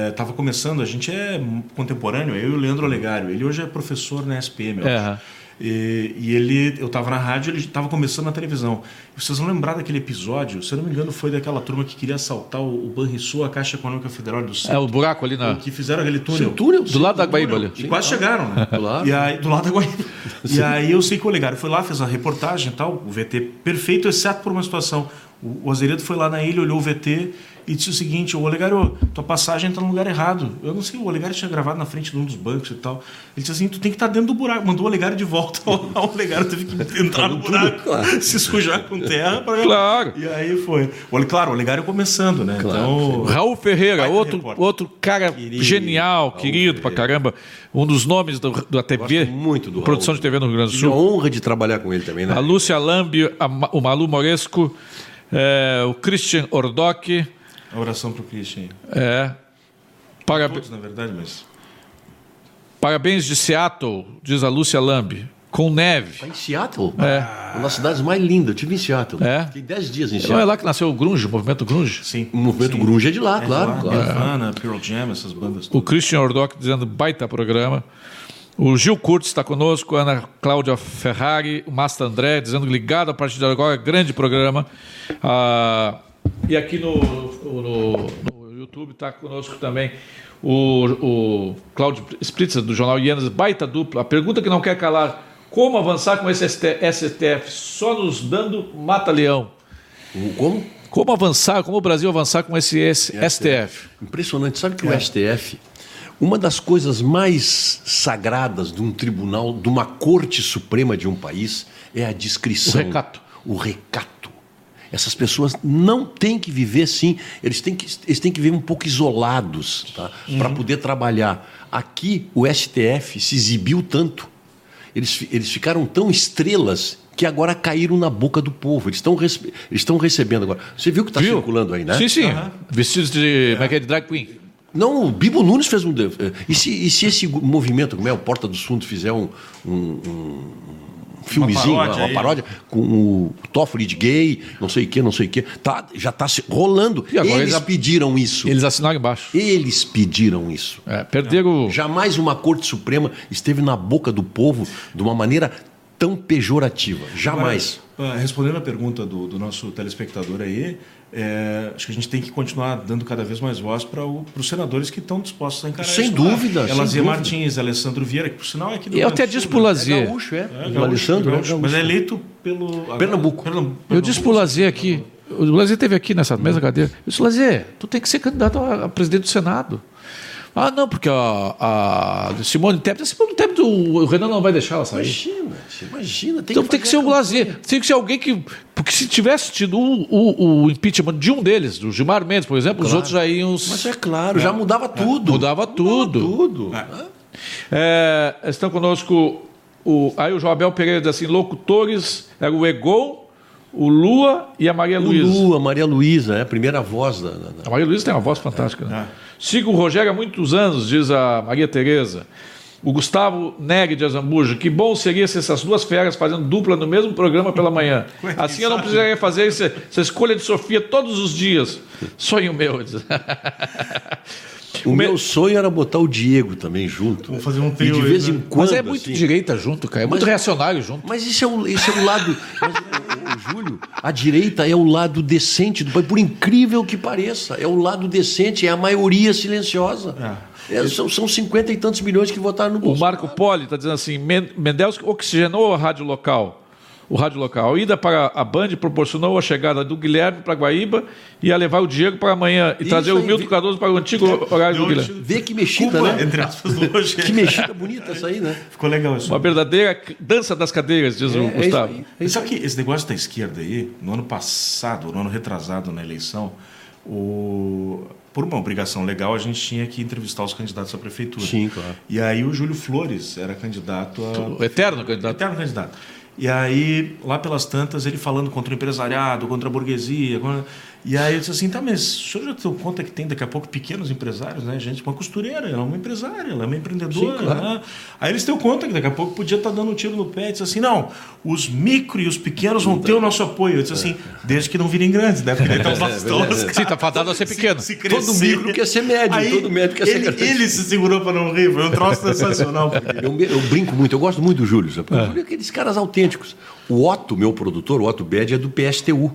Estava começando, a gente é contemporâneo, eu e o Leandro Olegário. Ele hoje é professor na SPM. eu É, acho. E, e ele, eu estava na rádio, ele estava começando na televisão. E vocês vão lembrar daquele episódio, se eu não me engano, foi daquela turma que queria assaltar o, o Banrisul, a Caixa Econômica Federal do Sul. É o buraco ali na. que fizeram aquele túnel. Sim, túnel, Do lado da Guaíba ali. E quase chegaram, né? Claro. E aí, do lado da Guaíba. E aí eu sei que o Olegário foi lá, fez a reportagem e tal, o VT perfeito, exceto por uma situação. O, Azeredo foi lá na ilha, olhou o VT e disse o seguinte: Ô Olegário, tua passagem está no lugar errado. Eu não sei, o Olegário tinha gravado na frente de um dos bancos e tal. Ele disse assim: tu tem que estar tá dentro do buraco. Mandou o Olegário de volta. o Olegário teve que entrar no buraco, claro. se sujar com terra. Pra... Claro. E aí foi. Claro, o Olegário começando, né? Claro. Então, Raul Ferreira, outro, outro cara querido, genial, Raul querido Ferreira. pra caramba. Um dos nomes do, da TV. muito do Produção Raul. de TV no Rio Grande do Sul. Tive a honra de trabalhar com ele também, né? A Lúcia Lambi, a, o Malu Moresco, é, o Christian Ordoc. A oração para o Christian. É. Parabéns. na verdade, mas. Parabéns de Seattle, diz a Lúcia Lambi. Com neve. Tá em Seattle? É. Uma das cidades mais lindas. Eu estive em Seattle. É. Fiquei 10 dias em Não Seattle. é lá que nasceu o Grunge, o movimento Grunge? Sim. O movimento Sim. grunge é de lá, É claro. lá, claro. Nirvana, Pearl Jam, essas bandas. O Christian Ordoc dizendo baita programa. O Gil Curtis está conosco, a Ana Cláudia Ferrari, o Masta André, dizendo ligado a partir de agora, grande programa. Ah, e aqui no, no, no YouTube está conosco também o, o Cláudio Spritzer, do jornal Ienas, baita dupla. A pergunta que não quer calar: como avançar com esse STF? Só nos dando mata-leão. Como? Como avançar, como o Brasil avançar com esse, esse STF? Impressionante. Sabe que É. o STF, uma das coisas mais sagradas de um tribunal, de uma corte suprema de um país, é a discrição. O recato. O recato. Essas pessoas não têm que viver assim, eles têm que, eles têm que viver um pouco isolados tá? para poder trabalhar. Aqui, o STF se exibiu tanto, eles, eles ficaram tão estrelas que agora caíram na boca do povo. Eles estão rece- recebendo agora. Você viu que está circulando aí, né? Sim, sim. Vestidos de, como é que é, de drag queen. Não, o Bibo Nunes fez um. eh, E se, e se esse movimento, como é o Porta dos Fundos, fizer um, um, um filmezinho, uma paródia paródia, aí. com o Toffoli de gay, não sei o que, não sei o que, tá, já está rolando. E agora eles eles- pediram isso. Eles assinaram embaixo. Eles pediram isso. É, perderam. Jamais uma Corte Suprema esteve na boca do povo de uma maneira tão pejorativa. Jamais. Agora, ah, respondendo a pergunta do, do nosso telespectador aí, é, acho que a gente tem que continuar dando cada vez mais voz para os senadores que estão dispostos a encarar Sem isso dúvida, sem Elazia dúvida. Martins, Alessandro Vieira, que por sinal é aqui do Eu até disse Sul, pro né? Lazier. Gaúcho, é. É, o gaúcho, Alessandro é gaúcho. Mas é eleito pelo. Pernambuco. Pernambuco. Eu disse pro Lazier aqui, o Lazier esteve aqui nessa mesma cadeira. Eu disse, Lazier, tu tem que ser candidato a, a presidente do Senado. Ah, não, porque a, a Simone Tebet, a Simone Tebet, o, Renan não vai deixar ela sair. Imagina, imagina. Então tem que ser a Lazier, tem que ser alguém que. Porque se tivesse tido o, o- o impeachment de um deles, do Gilmar Mendes, por exemplo, os outros já iam. Mas é claro, já mudava tudo. Mudava tudo. tudo. É, estão conosco o, aí o Joabel Pereira diz assim: locutores era o Egon, o Lua e a Maria O Luísa. Lua, Maria Luísa, é a primeira voz da. da- da- A Maria Luísa tem uma voz fantástica. Né? Sigo o Rogério há muitos anos, diz a Maria Tereza. O Gustavo Neg de Azambuja. Que bom seria se essas duas feras fazendo dupla no mesmo programa pela manhã. Assim eu não precisaria fazer essa, essa escolha de Sofia todos os dias. Sonho meu. O meu sonho era botar o Diego também junto. Vamos fazer um E trio de aí, vez né? em quando. Mas é muito assim, direita junto, cara. É muito Mas- reacionário junto. Mas isso é o, isso é o lado. mas, o, o Júlio, a direita é o lado decente do país, por incrível que pareça. É o lado decente, é a maioria silenciosa. É, são, são 50 e tantos milhões que votaram no O Bolsonaro. Marco Poli está dizendo assim: Men- Mendelski oxigenou a rádio local. O rádio local. A ida para a Band proporcionou a chegada do Guilherme para Guaíba e a levar o Diego para amanhã e Isso trazer o aí, Milton vi- Cardoso para o antigo horário do Guilherme. Vê que mexida, Culpa, né? entre aspas, Rogério. Que mexida bonita essa aí, né? Ficou legal isso. Uma verdadeira dança das cadeiras, diz o É, é isso Gustavo. aí. Mas sabe que esse negócio da esquerda aí, no ano passado, no ano retrasado na eleição, o... por uma obrigação legal, a gente tinha que entrevistar os candidatos à prefeitura. Sim, claro. E aí o Júlio Flores era candidato a. O eterno candidato. Eterno candidato. E aí, lá pelas tantas, ele falando contra o empresariado, contra a burguesia. contra- E aí eu disse assim, tá, mas o senhor já deu conta que tem daqui a pouco pequenos empresários, né? Gente, uma costureira, ela é uma empresária, ela é uma empreendedora. Sim, claro. né? Aí eles deu conta que daqui a pouco podia estar dando um tiro no pé e disse assim, não, os micro e os pequenos vão ter o nosso apoio. Eu disse assim, desde que não virem grandes, né? Porque daí estão bastões. Sim, tá fadado a ser pequeno. Se Todo crescer. micro quer ser médio, Aí, todo médio quer ser ele, grande. ele se segurou para não rir, foi um troço sensacional. Eu, eu brinco muito, eu gosto muito do Júlio. Sabe? Júlio é aqueles caras autênticos. O Otto, meu produtor, o Otto Bed, é do PSTU.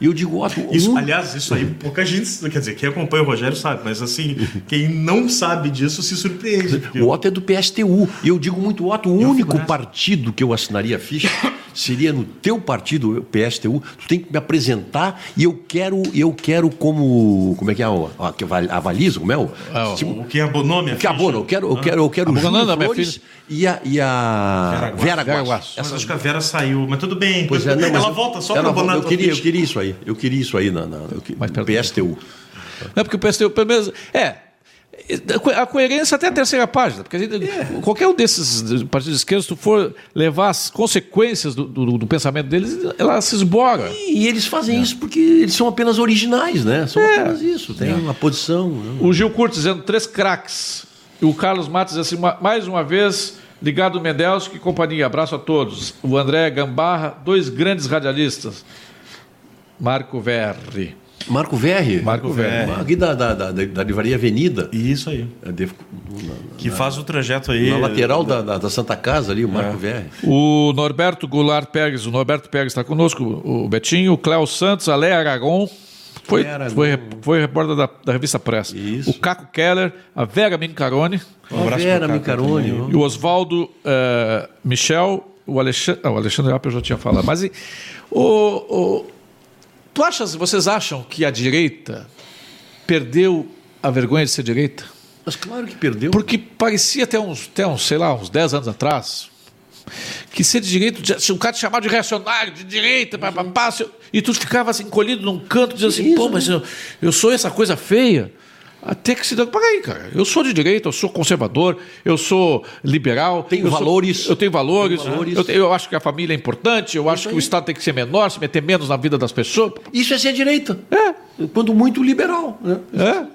E eu digo, Otto, Isso, um- aliás, isso aí pouca gente, quer dizer, quem acompanha o Rogério sabe, mas assim, quem não sabe disso se surpreende. porque- o Otto é do PSTU. E eu digo muito, Otto, o único figuraça. partido que eu assinaria a ficha seria no teu partido, o PSTU, tu tem que me apresentar e eu quero, eu quero como, como é que é, o- a, avalizo, como é o? Ah, o- tipo, O que abonou minha que abono, eu quero, eu quero, eu quero A o Júlio Flores e a, e a Vera. Guasso. Mas acho que a Vera saiu, mas tudo bem. Pois é, não, mas ela eu- volta só para abonar eu eu queria isso aí. Eu queria isso aí na, na que- no. PSTU. Não é porque o PSTU, pelo menos. É. A coerência até a terceira página, porque gente- qualquer um desses partidos de esquerda, se tu for levar as consequências do, do- do pensamento deles, ela se esbora. E eles fazem isso porque eles são apenas originais, né? São apenas isso. Tem uma posição. né? O Gil Curto dizendo três craques. E o Carlos Matos diz assim, "Ma- mais uma vez, ligado Mendelski e companhia. Abraço a todos. O André Gambarra, dois grandes radialistas. Marco Verri. Marco Verri. Marco Verri. Aqui da, da, da, da livraria Avenida. Isso aí. é de- Que faz o trajeto aí. Na lateral da, da, da Santa Casa ali, o Marco Verri. O Norberto Goulart Pérez, o Norberto Pérez está conosco, o Betinho, o Cléo Santos, a Léa Aragon, foi, foi, foi repórter da, da revista Press. Isso. O Caco Keller, a Vera Mincarone Um abraço Vera ó. e o Oswaldo eh, Michel, o Alexandre, ah, o Alexandre Apple eu já tinha falado, mas e, o, o- tu achas, vocês acham que a direita perdeu a vergonha de ser direita? Mas claro que perdeu. Porque parecia até uns, até uns, sei lá, uns 10 anos atrás, que ser de direito, se o cara te chamava de reacionário, de direita, pá, pá, pá, se- e tu ficava assim, encolhido num canto, dizendo assim, pô, mas eu, eu sou essa coisa feia. Até que se deu. Peraí, cara, eu sou de direita, eu sou conservador, eu sou liberal. Tenho eu sou- valores. eu tenho valores. Tenho valores. Eu, te- eu acho que a família é importante, eu acho que o Estado tem que ser menor, se meter menos na vida das pessoas. Isso é ser direita. É. Quando muito liberal. Né? É.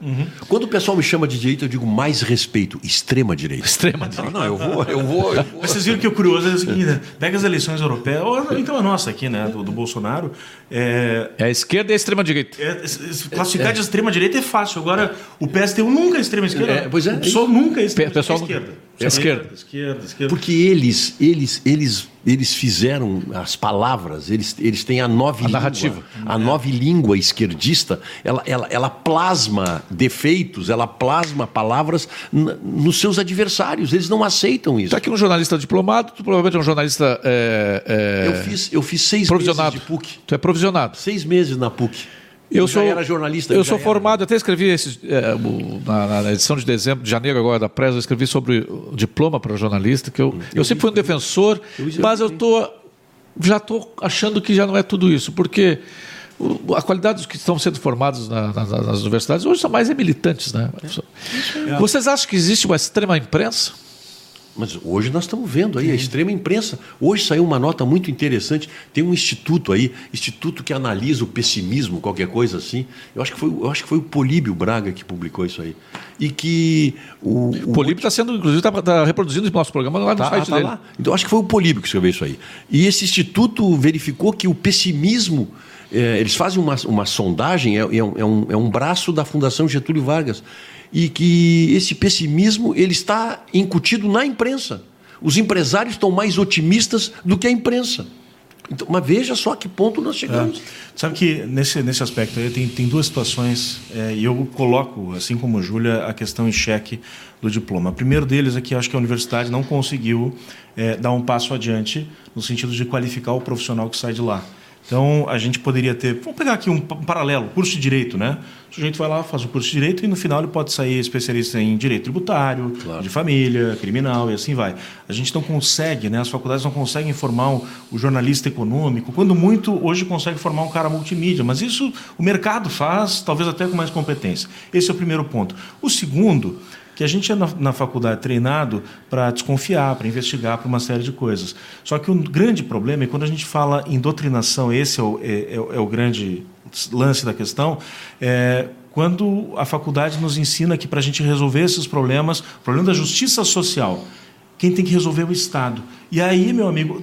Quando o pessoal me chama de direita, eu digo mais respeito. Extrema direita. Extrema Não, não, eu vou, eu vou. Eu vou. Mas vocês viram que o curioso é o seguinte, né? pega as eleições europeias, ou então a nossa aqui, né, do, do Bolsonaro, é, É a esquerda e a extrema direita. é- é- classificar de extrema direita é fácil. Agora, o PSTU nunca é extrema esquerda. É, pois é. O PSOL nunca é extrema pessoal esquerda. nunca- é esquerda. Esquerda, esquerda. Porque eles, eles, eles, eles fizeram as palavras, eles, eles têm a nova língua, narrativa. a nova língua esquerdista, ela, ela, ela plasma defeitos, ela plasma palavras nos seus adversários. Eles não aceitam isso. Está aqui um jornalista diplomado, tu provavelmente é um jornalista é, é, Eu fiz, eu fiz seis meses de PUC, Tu é provisionado. seis meses na PUC. Eu sou, era jornalista. Eu sou era. formado, até escrevi esse, é, o- na, na edição de dezembro, de janeiro agora da Presa, eu escrevi sobre o diploma para jornalista, que eu, eu, sempre fui um defensor, mas eu tô, já estou achando que já não é tudo isso, porque a qualidade dos que estão sendo formados na- na- nas universidades hoje são mais é militantes. Né? Vocês acham que existe uma extrema imprensa? Mas hoje nós estamos vendo aí a extrema imprensa. Hoje saiu uma nota muito interessante. Tem um instituto aí, instituto que analisa o pessimismo, qualquer coisa assim. Eu acho que foi, eu acho que foi o Políbio Braga que publicou isso aí. E que o, O Políbio está sendo, inclusive, está reproduzindo o nosso programa lá no Tá, site tá dele. lá. Então, acho que foi o Políbio que escreveu isso aí. E esse instituto verificou que o pessimismo. eh, eles fazem uma, uma sondagem, é, é um, é um- é um braço da Fundação Getúlio Vargas. E que esse pessimismo ele está incutido na imprensa. Os empresários estão mais otimistas do que a imprensa. Então, mas veja só a que ponto nós chegamos. Sabe que nesse, nesse aspecto aí tem, tem duas situações é, e eu coloco, assim como a Júlia, a questão em xeque do diploma. O primeiro deles é que acho que a universidade não conseguiu é, dar um passo adiante no sentido de qualificar o profissional que sai de lá. Então, a gente poderia ter. Vamos pegar aqui um, pa- paralelo, curso de direito, né? O sujeito vai lá, faz o curso de direito e no final ele pode sair especialista em direito tributário, de família, criminal e assim vai. A gente não consegue, né? As faculdades não conseguem formar um- o jornalista econômico. Quando muito, hoje consegue formar um cara multimídia, mas isso o mercado faz, talvez até com mais competência. Esse é o primeiro ponto. O segundo que a gente é na, na faculdade treinado para desconfiar, para investigar, para uma série de coisas. Só que o grande problema é quando a gente fala em doutrinação, esse é o, é, é é o grande lance da questão, é quando a faculdade nos ensina que para a gente resolver esses problemas, o problema da justiça social, quem tem que resolver é o Estado. E aí, meu amigo,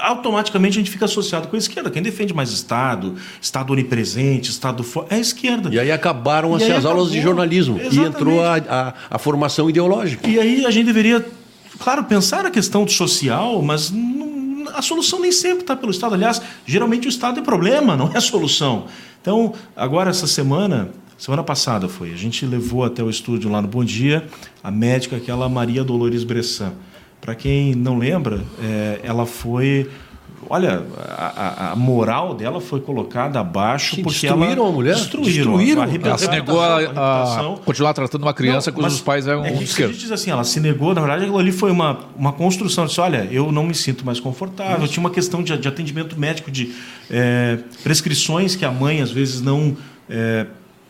automaticamente a gente fica associado com a esquerda. Quem defende mais Estado, Estado onipresente, Estado forte, é a esquerda. E aí acabaram E assim, as aulas de acabou. jornalismo. E Exatamente. entrou a, a, a formação ideológica. E aí a gente deveria, claro, pensar a questão social, mas não- a solução nem sempre está pelo Estado. Aliás, geralmente o Estado é problema, não é solução. Então, agora essa semana, semana passada foi, a gente levou até o estúdio lá no Bom Dia a médica, aquela Maria Dolores Bressan. Para quem não lembra, é, ela foi olha, a, a, moral dela foi colocada abaixo Sim, porque destruíram ela a mulher? destruíram, Destruíram. Ela se negou a, a, a continuar tratando uma criança Não, cujos mas pais eram é que de esquerda. A gente diz assim, ela se negou, na verdade, aquilo ali foi uma, uma construção. Disse, olha, eu não me sinto mais confortável. Tinha uma questão de, de atendimento médico, de é, prescrições que a mãe às vezes não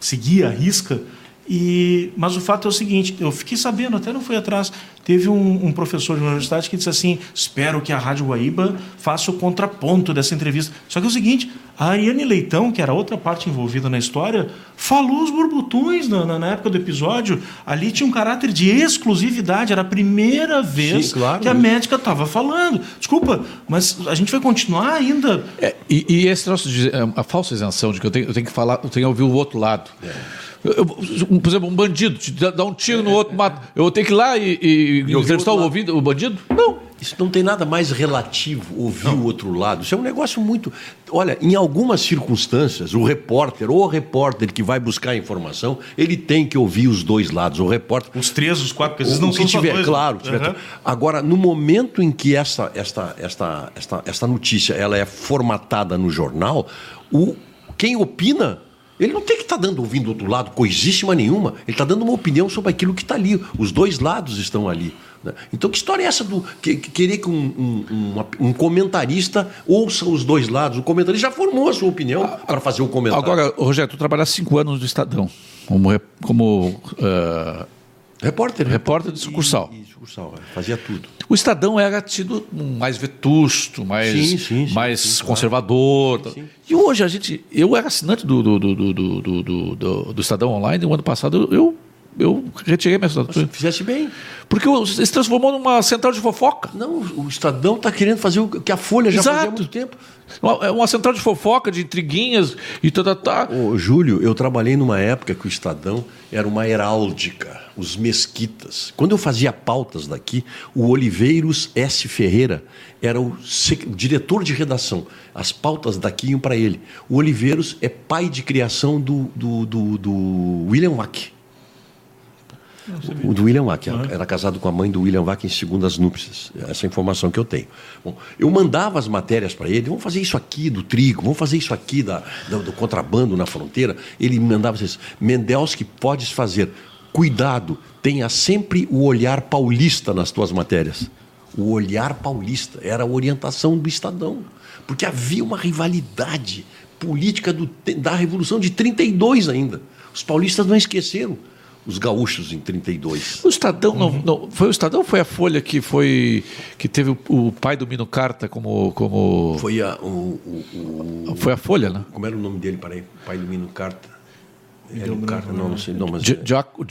seguia à risca. E, mas o fato é o seguinte, eu fiquei sabendo, até não fui atrás, teve um, um, professor de uma universidade que disse assim, espero que a Rádio Guaíba faça o contraponto dessa entrevista. Só que é o seguinte, a Ariane Leitão, que era outra parte envolvida na história, falou os borbotões na, na, na época do episódio. Ali tinha um caráter de exclusividade, era a primeira vez Sim, claro, que a médica estava falando. Desculpa, mas a gente vai continuar ainda... É, e, e, esse troço de a falsa isenção, de que eu tenho, eu tenho que falar, eu tenho que ouvir o outro lado. É. Eu, por exemplo, um bandido te dá um tiro no outro, mata. Eu tenho que ir lá e, e, e entrevistar o, ouvido, o bandido? Não. Isso não tem nada mais relativo, ouvir não. o outro lado. Isso é um negócio muito. Olha, em algumas circunstâncias, o repórter ou o repórter que vai buscar a informação, ele tem que ouvir os dois lados. O repórter. Os três, os quatro, porque às vezes não que são tiver, dois, claro. Tiver, uhum. Agora, no momento em que essa, esta, esta, esta, esta notícia ela é formatada no jornal, o, quem opina ele não tem que estar tá dando ouvindo do outro lado coisíssima nenhuma. Ele está dando uma opinião sobre aquilo que está ali. Os dois lados estão ali. Né? Então, que história é essa do que, que querer que um, um, um, comentarista ouça os dois lados? O comentarista já formou a sua opinião para fazer o um comentário. Agora, Rogério, tu trabalhaste cinco anos no Estadão como, como uh, repórter, repórter de sucursal. E, e sucursal, é, fazia tudo. O Estadão era tido mais vetusto, mais, sim, sim, sim, mais conservador. E hoje a gente. Eu era assinante do, do, do, do, do, do, Estadão Online, no ano passado eu eu retirei minha assinatura. Fizeste bem. Porque se transformou numa central de fofoca. Não, o Estadão está querendo fazer o que a Folha já Exato. fazia há muito tempo. É uma central de fofoca, de intriguinhas e tal, tal, tal. Ô, Júlio, eu trabalhei numa época que o Estadão era uma heráldica, os mesquitas. Quando eu fazia pautas daqui, o Oliveiros S. Ferreira era o, o diretor de redação. As pautas daqui iam para ele. O Oliveiros é pai de criação do, do, do, do William Wack. O do William Wack. Uhum. Era casado com a mãe do William Wack em segundas núpcias. Essa é informação que eu tenho. Bom, eu mandava as matérias para ele. Vamos fazer isso aqui do trigo, vamos fazer isso aqui da, do, do contrabando na fronteira. Ele me mandava assim: Mendelski, podes fazer. Cuidado, tenha sempre o olhar paulista nas tuas matérias. O olhar paulista era a orientação do Estadão. Porque havia uma rivalidade política do, da Revolução de 32 ainda. Os paulistas não esqueceram os gaúchos em 32. O Estadão uhum. não, não, foi o Estadão foi a Folha que foi que teve o, o pai do Mino Carta como como foi a o, o, foi a Folha, né? Como era o nome dele, o pai do Mino Carta. Um cara, não, não sei, não, mas... Giacomo,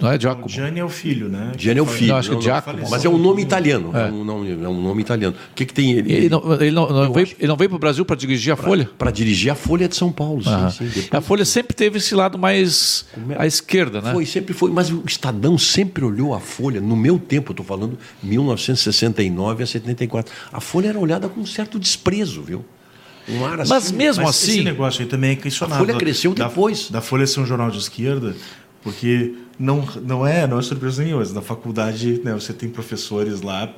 não é Giacomo? Gianni é o filho, né? Gianni é o filho. Não, acho que é Giacomo. Mas é um nome italiano. É, é um, nome, é um nome italiano. O que, que tem ele? Ele não, ele não, não veio, ele não veio para o Brasil para dirigir a pra, Folha? Para dirigir a Folha de São Paulo, sim, sim. A Folha sempre teve esse lado mais é? à esquerda, né? Foi, sempre foi. Mas o Estadão sempre olhou a Folha, no meu tempo, eu estou falando 1969 a 74. A Folha era olhada com um certo desprezo, viu? Um ar assim, mas mesmo mas assim. Esse negócio aí também é questionável. A Folha cresceu depois. Da, da Folha ser um jornal de esquerda, porque não, não, é, não é surpresa nenhuma. Na faculdade, né, você tem professores lá,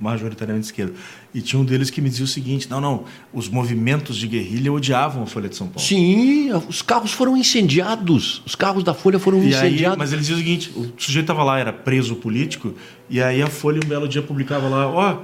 majoritariamente de esquerda. E tinha um deles que me dizia o seguinte: não, não, os movimentos de guerrilha odiavam a Folha de São Paulo. Sim, os carros foram incendiados. Os carros da Folha foram e incendiados. Aí, mas ele dizia o seguinte: o sujeito estava lá, era preso político, e aí a Folha um belo dia publicava lá: ó,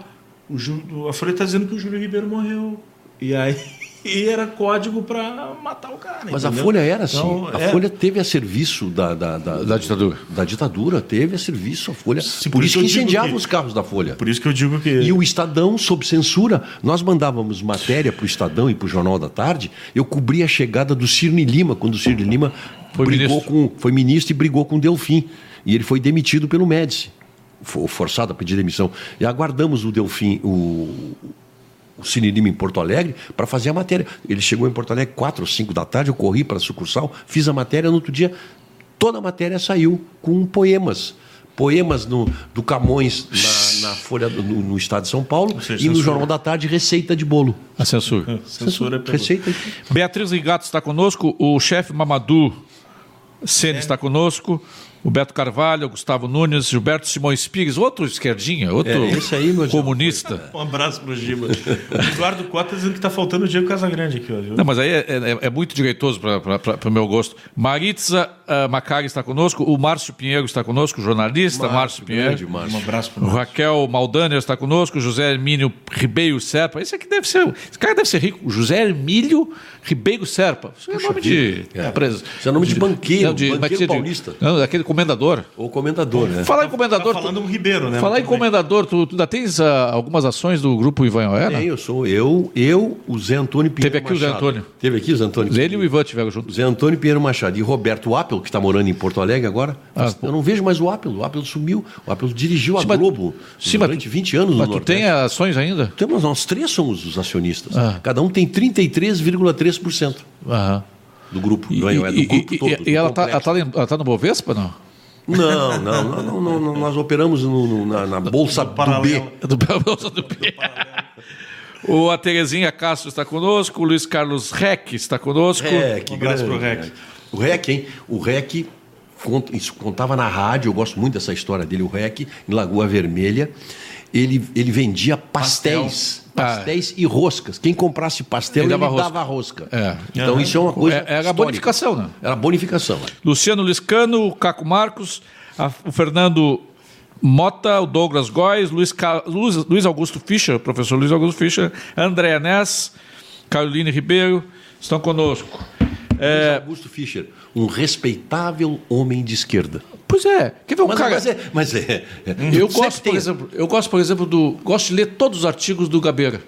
oh, a Folha está dizendo que o Júlio Ribeiro morreu. E aí e era código para matar o cara. Mas entendeu? a Folha era assim. Então, a é... Folha teve a serviço da, da, da, da, ditadura. Da ditadura, teve a serviço a Folha. Sim, por, por, isso que incendiava que... os carros da Folha. Por isso que eu digo que. E o Estadão, sob censura, nós mandávamos matéria para o Estadão e para o Jornal da Tarde. Eu cobria a chegada do Cirne Lima, quando o Cirne Lima foi brigou ministro. com. Foi ministro e brigou com o Delfim. E ele foi demitido pelo Médici. Forçado a pedir demissão. E aguardamos o Delfim, o, o Cine Lima em Porto Alegre para fazer a matéria. Ele chegou em Porto Alegre quatro ou cinco da tarde, eu corri para a sucursal, fiz a matéria, no outro dia toda a matéria saiu com poemas. Poemas no, do Camões na, na Folha no, no, Estado de São Paulo seja, e no Jornal da Tarde, receita de bolo. A censura. censura, é receita. Beatriz Rigato está conosco, o chefe Mamadou Sene está conosco, o Beto Carvalho, o Gustavo Nunes, Gilberto Simões Pires, outro esquerdinha, outro É, esse aí, comunista. Um abraço pro Giba. O Eduardo Cota dizendo que tá faltando o Diego Casagrande aqui, ó. viu? Não, mas aí é, é- é muito direitoso para o meu gosto. Maritza uh, Macari está conosco, o Márcio Pinheiro está conosco, jornalista Márcio, Pinheiro. grande Márcio. Um abraço pro O Márcio. Raquel Maldaner está conosco, José Hermínio Ribeiro Serpa. Esse aqui deve ser. Esse cara deve ser rico. José Hermílio Ribeiro Serpa. Isso é nome de empresa. Isso é nome de banqueiro, Não, banqueiro mas que de- paulista. Não, daquele comendador. Ou comendador, né? Falar em comendador. Tá falando um Ribeiro, né? Falar em Mas comendador, tu, tu ainda tens ah, algumas ações do grupo Ivan Oera? Tem, eu sou eu, eu, o Zé Antônio Pinheiro Teve aqui o Zé Machado. Antônio. Teve aqui o Zé Antônio. Ele e o Ivan tiveram junto. Zé Antônio Pinheiro Machado e Roberto Appel, que está morando em Porto Alegre agora. Ah, eu não vejo mais o Appel. O Appel sumiu. O Appel dirigiu a Sim, mas- Globo Sim, mas durante tu- 20 anos Mas no tu tem Nordeste. ações ainda? Temos, nós três somos os acionistas. Ah. Cada um tem 33,3% Aham. Do grupo. E, não é, é do e- grupo e- todo. e- do e ela está tá, em- ela tá no Bovespa, não? Não, não, não, não, não, Nós operamos no- no- na, na Bolsa do, B. paralelo. Do Bolsa do P. O, a Terezinha Castro está conosco, o Luiz Carlos Reck está conosco. REC, Um abraço grande, pro REC. O REC, hein? O REC contava na rádio, eu gosto muito dessa história dele, o REC, em Lagoa Vermelha. Ele, ele vendia pastéis. Ah. Pastéis e roscas. Quem comprasse pastel, Ele ele dava dava, rosca. rosca. É. Então isso é uma coisa. É- era histórica. bonificação, né? Era bonificação. Luciano Liscano, Caco Marcos, a- o Fernando Mota, o Douglas Góes, Luiz, Ca- Luiz- Luiz Augusto Fischer, professor Luiz Augusto Fischer, André Ness, Caroline Ribeiro, estão conosco. É, Augusto Fischer, um respeitável homem de esquerda. pois é, quer ver um Mas, cara... mas é. Mas é Eu sempre gosto, tem- por exemplo, eu gosto, por exemplo, do. Gosto de ler todos os artigos do Gabeira.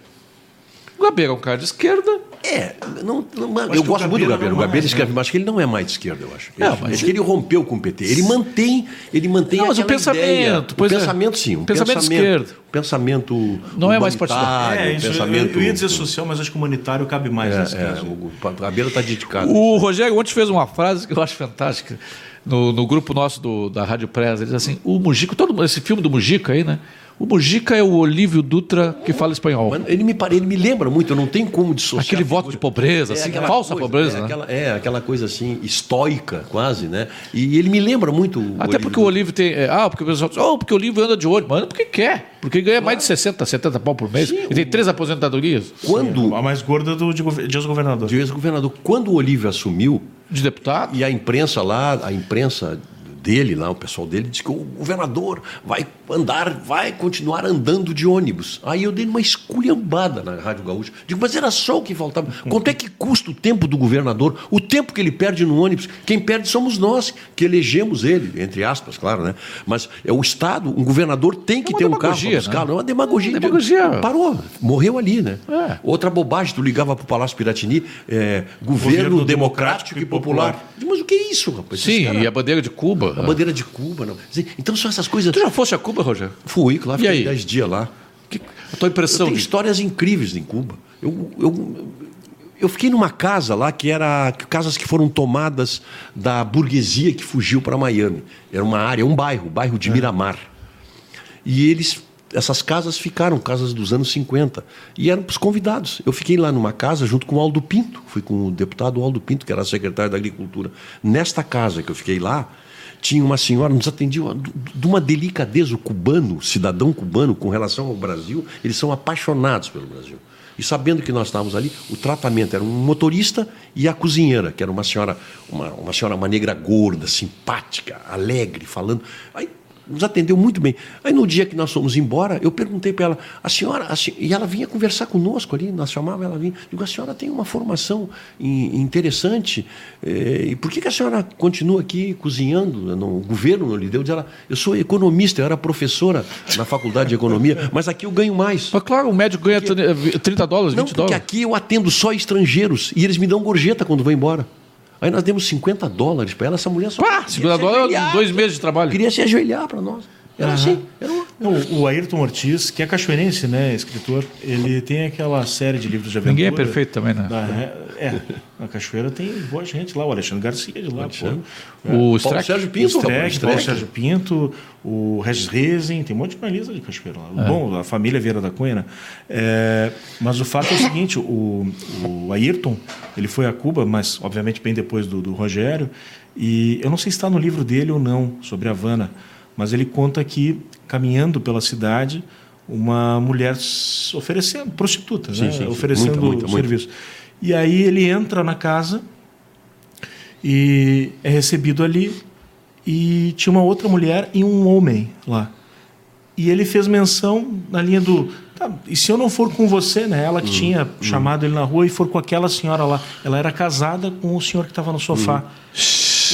O Gabeira é um cara de esquerda. É, não, não- eu gosto muito do Gabeira. O não Gabeira escreve, né? mas acho que ele não é mais de esquerda, eu acho. É, Ele- mas acho que ele rompeu com o PT. Ele mantém, ele mantém Não, mas o pensamento, ideia. pois o é. pensamento sim, um Pensamento pensamento, esquerdo. pensamento Não é mais partidário. É, eu- pensamento. eu ia dizer social, mas acho que humanitário cabe mais nesse é, caso. o Gabeira está dedicado. O Rogério ontem fez uma frase que eu acho fantástica. No, no grupo nosso do- da Rádio Presa, ele diz assim: o Mujica, todo mundo- esse filme do Mujica aí, né? O Mujica é o Olívio Dutra que fala espanhol. Mas ele, me, ele me lembra muito, eu não tenho como dissociar. Aquele voto de pobreza, assim, aquela falsa coisa, pobreza, é, né? aquela, é, aquela coisa assim, estoica, quase, né? E ele me lembra muito. o Até porque o Olívio tem. é, ah, porque o pessoal diz, oh, porque o Olívio anda de. Mas anda porque quer. Porque ele ganha mais de 60, 70 pau por mês. Ele tem três aposentadorias Quando, A mais gorda do de, de ex-governador. de ex-governador, quando o Olívio assumiu, de deputado. E a imprensa lá, a imprensa dele lá, o pessoal dele, disse que o governador vai andar, vai continuar andando de ônibus. Aí eu dei uma esculhambada na Rádio Gaúcha. Digo, mas era só o que faltava. Quanto é que custa o tempo do governador? O tempo que ele perde no ônibus? Quem perde somos nós, que elegemos ele, entre aspas, claro, né? Mas é o Estado, um governador tem que uma ter um carro para demagogia, buscar. né? É uma demagogia. Uma demagogia. Parou, morreu ali, né? É. Outra bobagem, tu ligava para o Palácio Piratini, é, governo, Governo democrático, e popular. Mas o que é isso, rapaz? Sim, caras- e a bandeira de Cuba. A bandeira de Cuba, não. Então são essas coisas. Tu já fosse a Cuba, Rogério? Fui, claro, E fiquei aí? 10 dias lá. Que- a tua impressão Tem de. histórias incríveis em Cuba. Eu, eu, eu fiquei numa casa lá que era casas que foram tomadas da burguesia que fugiu para Miami. Era uma área, um bairro, o bairro de Miramar. E eles, essas casas ficaram casas dos anos 50 e eram para os convidados. Eu fiquei lá numa casa junto com o Aldo Pinto, fui com o deputado Aldo Pinto, que era secretário da Agricultura. Nesta casa que eu fiquei lá, tinha uma senhora, nos atendia de uma delicadeza, o cubano, cidadão cubano, com relação ao Brasil, eles são apaixonados pelo Brasil. E sabendo que nós estávamos ali, o tratamento era um motorista e a cozinheira, que era uma senhora, uma, uma senhora, uma negra gorda, simpática, alegre, falando. Aí nos atendeu muito bem. Aí no dia que nós fomos embora, eu perguntei para ela, a senhora, a e ela vinha conversar conosco ali, nós chamávamos ela vinha. Digo, a senhora tem uma formação in- interessante, eh, e por que, que a senhora continua aqui cozinhando? O governo não lhe deu? Diz ela, eu sou economista, eu era professora na faculdade de economia, mas aqui eu ganho mais. Mas claro, o médico ganha 30 dólares, 20 Não, porque dólares. aqui eu atendo só estrangeiros e eles me dão gorjeta quando vão embora. Aí nós demos 50 dólares para ela, essa mulher só. Pá, queria 50 se dólares, dois meses de trabalho. Queria se ajoelhar para nós. Era assim. Era uma... Não, o Ayrton Ortiz, que é cachoeirense, né, escritor, ele tem aquela série de livros de aventura. Ninguém é perfeito também, né? Da- é, a Cachoeira tem boa gente lá, o Alexandre Garcia de lá. Pô. O Paulo Streck. Sérgio O Pinto. Paulo Streck, Paulo. Sérgio Pinto, o Regis Rezin, tem um monte de jornalista de Cachoeira lá. Bom, a família Vieira da Cunha, né? É, mas o fato é o seguinte, o, o Ayrton, ele foi a Cuba, mas obviamente bem depois do, do Rogério, e eu não sei se está no livro dele ou não, sobre a Havana, mas ele conta que, caminhando pela cidade, uma mulher oferecendo, prostituta, Sim, né? sim, oferecendo Muita, muita, muita. serviço. E aí ele entra na casa e é recebido ali e tinha uma outra mulher e um homem lá. E ele fez menção na linha do tá, e se eu não for com você, né? Ela que Hum, tinha chamado ele na rua e for com aquela senhora lá, ela era casada com o senhor que estava no sofá. Hum. O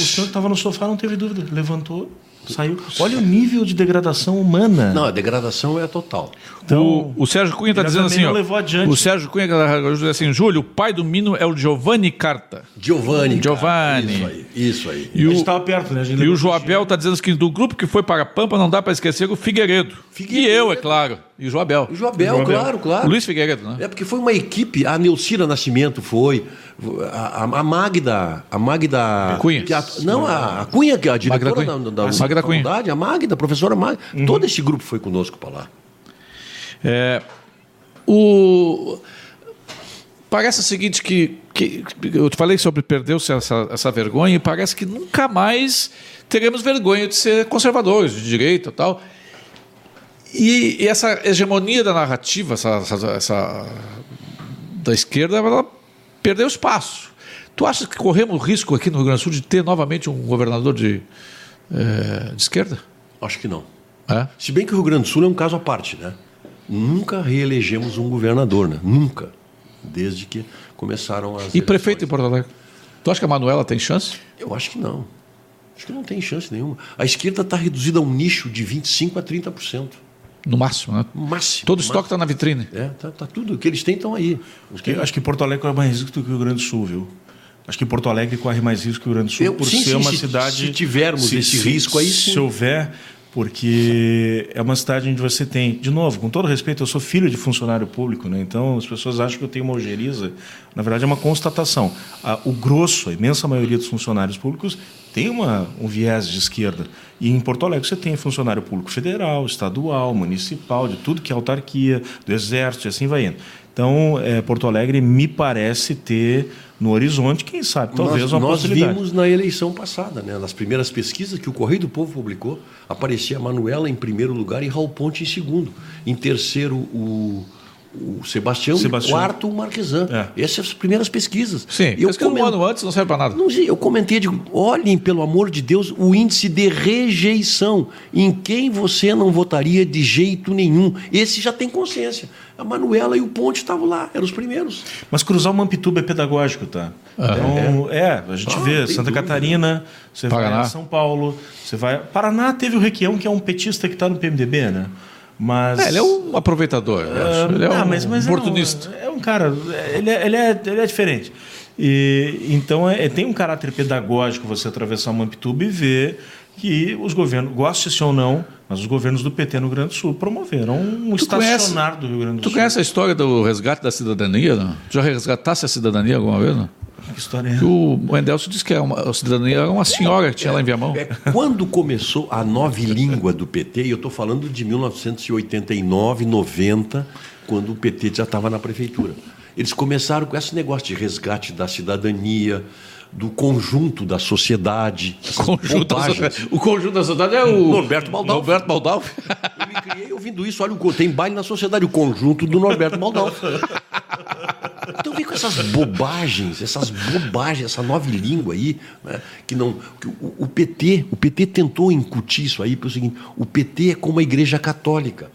senhor que estava no sofá não teve dúvida, levantou, saiu. Olha o nível de degradação humana. Não, a degradação é total. Então, o, o Sérgio Cunha está dizendo assim, não ó, levou adiante. o Sérgio Cunha diz assim, Júlio, o pai do Mino é o Giovanni Carta. Giovanni. Giovanni. Isso aí. Isso aí. E a o, gente estava perto, né? A gente e o Joabel está dizendo que do grupo que foi para a Pampa não dá para esquecer o Figueiredo. Figueiredo. E eu, é claro. E o Joabel. O Joabel, Joabel. claro, O claro. Luiz Figueiredo, né? É porque foi uma equipe, a Neucira Nascimento foi, a, a- Magda, a Magda Cunha. que a- não, a, a Cunha, que é a diretora Cunha. da, da, Ah, da Magda Cunha. faculdade, a Magda, a professora Magda, todo esse grupo foi conosco para lá. É, o... Parece o seguinte que, que eu te falei sobre perdeu-se essa, essa vergonha e parece que nunca mais teremos vergonha de ser conservadores, de direita e tal. E, e essa hegemonia da narrativa, essa, essa- essa- da esquerda, ela perdeu espaço. Tu achas que corremos risco aqui no Rio Grande do Sul de ter novamente um governador de, eh, de esquerda? Acho que não. É? Se bem que o Rio Grande do Sul é um caso à parte, né? Nunca reelegemos um governador, né? Nunca. Desde que começaram as. E eleições. prefeito em Porto Alegre? Tu acha que a Manuela tem chance? Eu acho que não. Acho que não tem chance nenhuma. A esquerda está reduzida a um nicho de 25% a 30%. No máximo, né? Máximo. Todo estoque está na vitrine. É, tá, tá tudo. O que eles têm estão aí. Os que- acho que Porto Alegre corre mais risco do que o Rio Grande do Sul, viu? Acho que Porto Alegre corre mais risco que o Rio Grande do Sul Eu- por sim, ser sim, uma se- cidade. se tivermos esse risco aí, se sim. houver, porque é uma cidade onde você tem, de novo, com todo respeito, eu sou filho de funcionário público, né? Então as pessoas acham que eu tenho uma ojeriza. Na verdade, é uma constatação. O grosso, a imensa maioria dos funcionários públicos tem uma, um viés de esquerda. E em Porto Alegre você tem funcionário público federal, estadual, municipal, de tudo que é autarquia, do exército e assim vai indo. Então, é, Porto Alegre me parece ter no horizonte, quem sabe, talvez nós, uma nós possibilidade. vimos na eleição passada, né? nas primeiras pesquisas que o Correio do Povo publicou, aparecia a Manuela em primeiro lugar e Raul Ponte em segundo. Em terceiro, o, o Sebastião, Sebastião. quarto, o Marquesan. É. Essas são as primeiras pesquisas. Sim, eu, pesquisa um ano antes não serve para nada. Não eu comentei, digo, olhem, pelo amor de Deus, o índice de rejeição. Em quem você não votaria de jeito nenhum. Esse já tem consciência. A Manuela e o Ponte estavam lá, eram os primeiros. Mas cruzar o Mampituba é pedagógico, tá? Então, é, a gente Ah, vê Santa dúvida. Catarina, você Paraná. vai a São Paulo, você vai. Paraná teve o Requião, que é um petista que está no PMDB, né? Mas. É, ele é um aproveitador, eu acho. Ele é Ah, um mas- mas oportunista. É um, é um cara, ele é, ele é, ele é diferente. E, então é, tem um caráter pedagógico você atravessar o Mampituba e ver que os governos, goste-se ou não, mas os governos do PT no Rio Grande do Sul promoveram um Tu conhece- estacionar do Rio Grande do Tu Sul. conhece a história do resgate da cidadania? Não? Tu já resgatasse a cidadania alguma vez? Não? Que história é? Que O o Endelson disse que é uma, a cidadania era uma senhora que tinha lá em Viamão. É, quando começou a nova língua do PT, e eu estou falando de 1989, 90, quando o PT já estava na prefeitura. Eles começaram com esse negócio de resgate da cidadania, do conjunto da sociedade. Conjunto da sociedade. O conjunto da sociedade é o. Norberto Baldalf. Norberto Baldalf. Eu me criei ouvindo isso. Olha, o- tem baile na sociedade, o conjunto do Norberto Baldalf. Então vem com essas bobagens, essas bobagens, essa nova língua aí, né, que não. que o, o PT, o PT tentou incutir isso aí, pelo seguinte, o PT é como a igreja católica.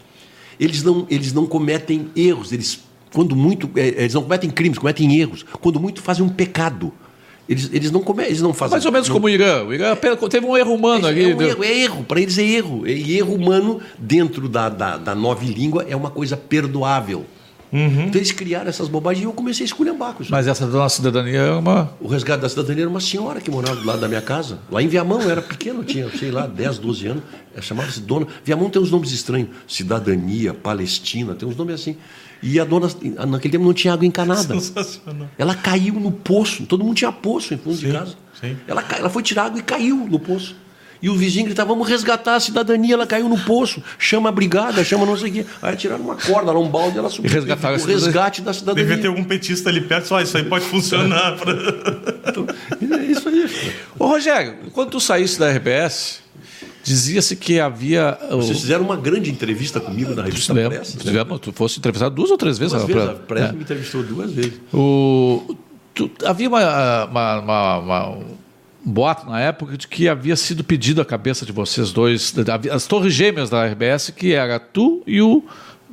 Eles não, eles não cometem erros, eles, quando muito, é, eles não cometem crimes, cometem erros. Quando muito fazem um pecado. Eles, eles não cometem, eles não fazem. Mais ou menos não- como o Irã. O Irã apenas- teve um erro humano é, ali. é um erro, é erro, para eles é erro. E erro humano, dentro da, da, da nova língua, é uma coisa perdoável. Então eles criaram essas bobagens e eu comecei a esculhambar com isso. Mas essa dona cidadania é uma. O resgate da cidadania era uma senhora que morava do lado da minha casa. Lá em Viamão, eu era pequeno, tinha, sei lá, 10, 12 anos. Ela chamava-se dona. Viamão tem uns nomes estranhos. Cidadania, Palestina, tem uns nomes assim. E a dona, naquele tempo, não tinha água encanada. Sensacional. Ela caiu no poço. Todo mundo tinha poço em fundo de Sim, casa. sim. Ela, ela foi tirar água e caiu no poço. E o vizinho gritava, vamos resgatar a cidadania. Ela caiu no poço. Chama a brigada, chama não sei o quê. Aí tiraram uma corda lá, um balde, ela subiu. E resgataram a o cidadania. resgate da cidadania. Devia ter algum petista ali perto, só isso aí pode funcionar. pra- Então, é isso aí. Ô, Rogério, quando tu saísse da RBS, dizia-se que havia. Vocês fizeram uma grande entrevista comigo na revista Lembra? Press. né? Tivemos- tu fosse entrevistado duas ou três vezes. Duas né, vezes, a pra- Press é. me entrevistou duas vezes. O, tu- havia uma, uma- uma- uma- um boato na época de que havia sido pedido a cabeça de vocês dois, as torres gêmeas da RBS, que era tu e o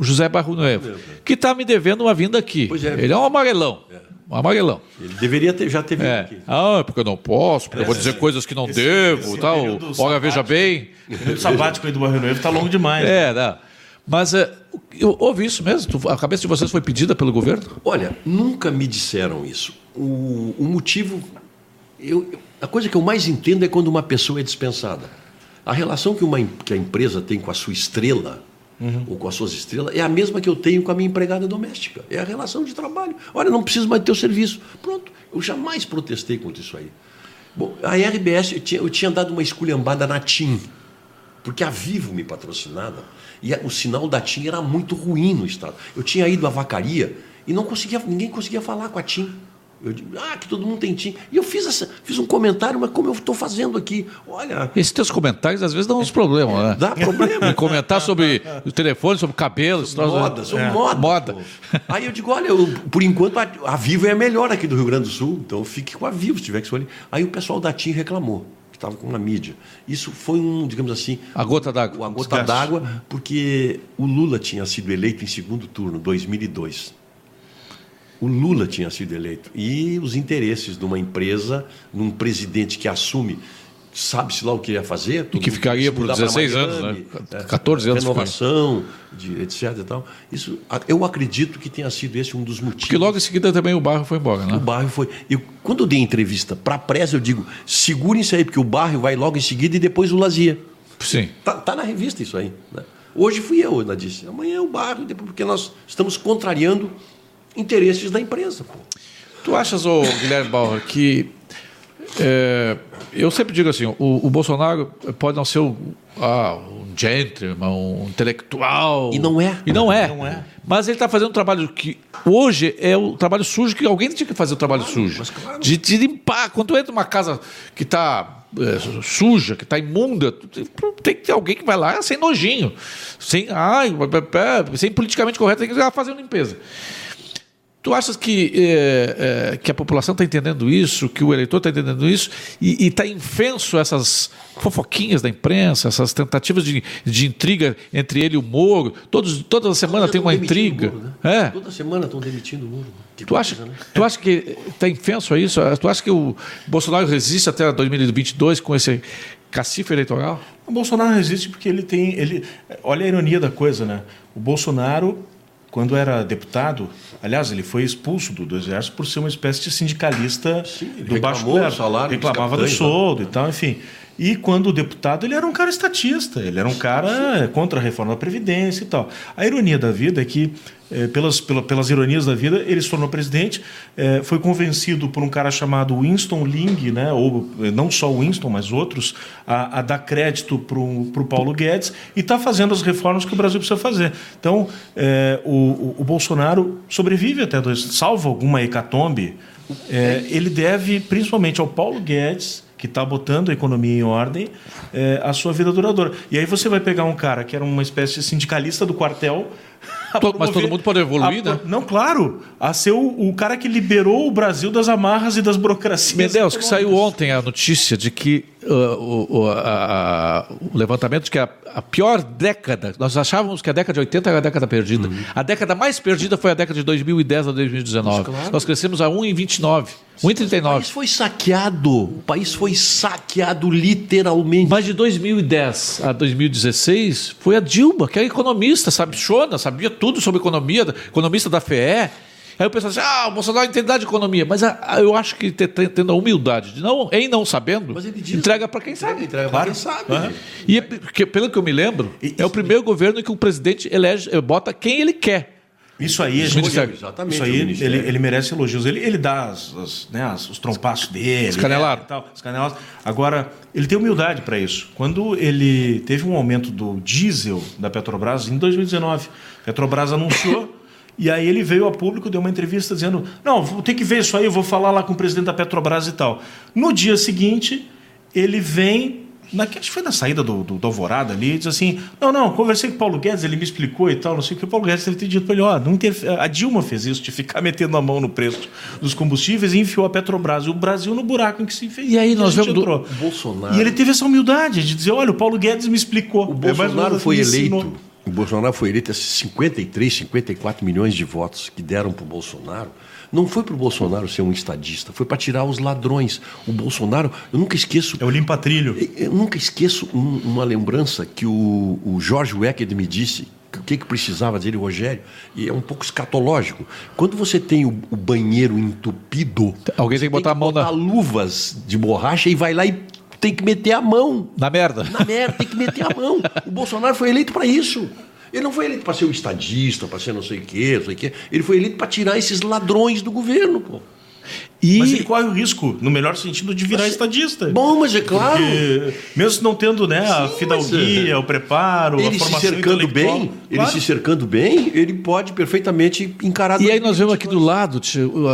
José Barro Noivo, que está me devendo uma vinda aqui. É. Ele é um amarelão. Um amarelão. Ele deveria ter, já ter vindo É. aqui. Ah, porque eu não posso, porque eu vou dizer coisas que não esse- devo esse tal. Ora, veja bem. O sabático aí do Barrio Noivo tá longo demais. É, não. Mas é, houve isso mesmo? A cabeça de vocês foi pedida pelo governo? Olha, nunca me disseram isso. O, o motivo. Eu, eu- a coisa que eu mais entendo é quando uma pessoa é dispensada. A relação que, uma, que a empresa tem com a sua estrela, ou com as suas estrelas, é a mesma que eu tenho com a minha empregada doméstica. É a relação de trabalho. Olha, não preciso mais do teu serviço. Pronto. Eu jamais protestei contra isso aí. Bom, a RBS, eu tinha, eu tinha dado uma esculhambada na TIM, porque a Vivo me patrocinava e a- o sinal da TIM era muito ruim no estado. Eu tinha ido à vacaria e não conseguia, ninguém conseguia falar com a TIM. Eu digo, ah, que todo mundo tem TIM. E eu fiz, essa, fiz um comentário, mas como eu estou fazendo aqui, olha, Esses teus comentários às vezes dão uns problemas, né? dá problema. E comentar sobre o telefone, sobre o cabelo, né? Moda, sou moda. Moda. pô. Aí eu digo, olha, eu, por enquanto a, a Vivo é a melhor aqui do Rio Grande do Sul, então fique com a Vivo se tiver que escolher. Aí o pessoal da TIM reclamou, que estava com a mídia. Isso foi um, digamos assim, A gota d'água. a gota d'água, porque o Lula tinha sido eleito em segundo turno, 2002. O Lula tinha sido eleito. E os interesses de uma empresa, num presidente que assume, sabe-se lá o que ia fazer. todo que ficaria por mudar para 16 anos, Miami, né? 14 anos Renovação, de, etc. E tal. Isso, eu acredito que tenha sido esse um dos motivos. Porque logo em seguida também o barro foi embora, O né? bairro foi. Eu, quando eu dei entrevista para a pressa, eu digo: segurem isso aí, porque o bairro vai logo em seguida e depois o Lazia. Sim. Tá, tá na revista isso aí. né? Hoje fui eu, ela disse. Amanhã é o bairro, porque nós estamos contrariando interesses da empresa. Pô. Tu achas, ô, Guilherme Bauer, que. é, eu sempre digo assim: o, o Bolsonaro pode não ser o, ah, um gentleman, um intelectual. E não é. E não é. Não é. Mas ele está fazendo um trabalho que hoje é o trabalho sujo que alguém tinha que fazer o trabalho sujo. mas claro. De, de limpar. Quando tu entra numa casa que está suja, que está imunda, tem que ter alguém que vai lá sem nojinho, sem, ai, sem politicamente correto, tem que ir lá fazer uma limpeza. Tu achas que, eh, eh, que a população está entendendo isso, que o eleitor está entendendo isso e está infenso essas fofoquinhas da imprensa, essas tentativas de, de intriga entre ele e o Moro? Todos, toda semana tem uma intriga. né? é. Toda semana estão demitindo o Moro. Que Tu acha, coisa, né? tu acha que está infenso a isso? Tu acha que o Bolsonaro resiste até 2022 com esse cacife eleitoral? O Bolsonaro resiste porque ele tem. Ele, olha a ironia da coisa, né? O Bolsonaro, quando era deputado, aliás, ele foi expulso do, do Exército por ser uma espécie de sindicalista ele do baixo clero. salário Reclamava do capitães, soldo e tal, enfim. E quando deputado, ele era um cara estatista, ele era um cara contra a reforma da Previdência e tal. A ironia da vida é que, eh, pelas, pela- pelas ironias da vida, ele se tornou presidente, eh, foi convencido por um cara chamado Winston Ling, né, ou eh, não só Winston, mas outros, a, a dar crédito para o Paulo Guedes e está fazendo as reformas que o Brasil precisa fazer. Então, eh, o, o- Bolsonaro sobrevive até dois, salvo alguma hecatombe, ele deve principalmente ao Paulo Guedes que está botando a economia em ordem, é, a sua vida duradoura. E aí você vai pegar um cara que era uma espécie de sindicalista do quartel. To- mas todo mundo pode evoluir, a- né? Não, claro. A ser o, o cara que liberou o Brasil das amarras e das burocracias. Medeiros, que saiu ontem a notícia de que uh, o, o- a- a- o levantamento de que a, a pior década, nós achávamos que a década de 80 era a década perdida. A década mais perdida foi a década de 2010 a 2019. Mas claro. Nós crescemos a 1,29, O 1,39. país foi saqueado. O país foi saqueado literalmente. Mas de 2010 a 2016 foi a Dilma, que era economista, sabichona, sabia tudo sobre economia, economista da FE. Aí o pessoal diz, ah, o Bolsonaro entende nada de economia. Mas a, a, eu acho que te- te- tendo a humildade de não, em não sabendo, diz- entrega para quem sabe. Entrega pra quem sabe. Aham. E é porque, pelo que eu me lembro, é o primeiro governo em que o presidente elege, eh, bota quem ele quer. Isso aí, gente, Ministério. Exatamente. isso aí ele, ele merece elogios. Ele, ele dá as, as, né, as- os trompaços dele. As caneladas. né, tal, as caneladas. Agora, ele tem humildade para isso. Quando ele teve um aumento do diesel da Petrobras em 2019, a Petrobras anunciou. E aí ele veio a público, deu uma entrevista dizendo: Não, vou ter que ver isso aí, eu vou falar lá com o presidente da Petrobras e tal. No dia seguinte, ele vem. Na, acho que foi na saída do, do, do Alvorada ali, diz assim: Não, não, conversei com o Paulo Guedes, ele me explicou e tal, não sei o que. O Paulo Guedes deve ter dito para ele: Ó, não interfe- a Dilma fez isso, de ficar metendo a mão no preço dos combustíveis e enfiou a Petrobras e o Brasil no buraco em que se fez. E aí nós vemos do- entrou. Bolsonaro. E ele teve essa humildade de dizer: Olha, o Paulo Guedes me explicou. O É Bolsonaro menos foi eleito. O Bolsonaro foi eleito esses 53, 54 milhões de votos que deram para o Bolsonaro. Não foi para o Bolsonaro ser um estadista, foi para tirar os ladrões. O Bolsonaro, eu nunca esqueço. É o limpa-trilho. Eu nunca esqueço um- uma lembrança que o, o Jorge Wecked me disse que o que, que precisava dele, Rogério, e é um pouco escatológico. Quando você tem o, o banheiro entupido, Alguém tem que botar a mão botar na, luvas de borracha e vai lá e tem que meter a mão na merda. na merda, tem que meter a mão. O Bolsonaro foi eleito para isso. Ele não foi eleito para ser um estadista, para ser não sei o quê, não sei o quê. Ele foi eleito para tirar esses ladrões do governo, pô. E Mas ele corre o risco, no melhor sentido, de virar estadista. Bom, mas é claro. Porque, mesmo não tendo né, a Sim, fidalguia, o preparo, a Ele se formação cercando intelectual. bem, ele Claro. se cercando bem, ele pode perfeitamente encarar. E aí nós vemos aqui do lado,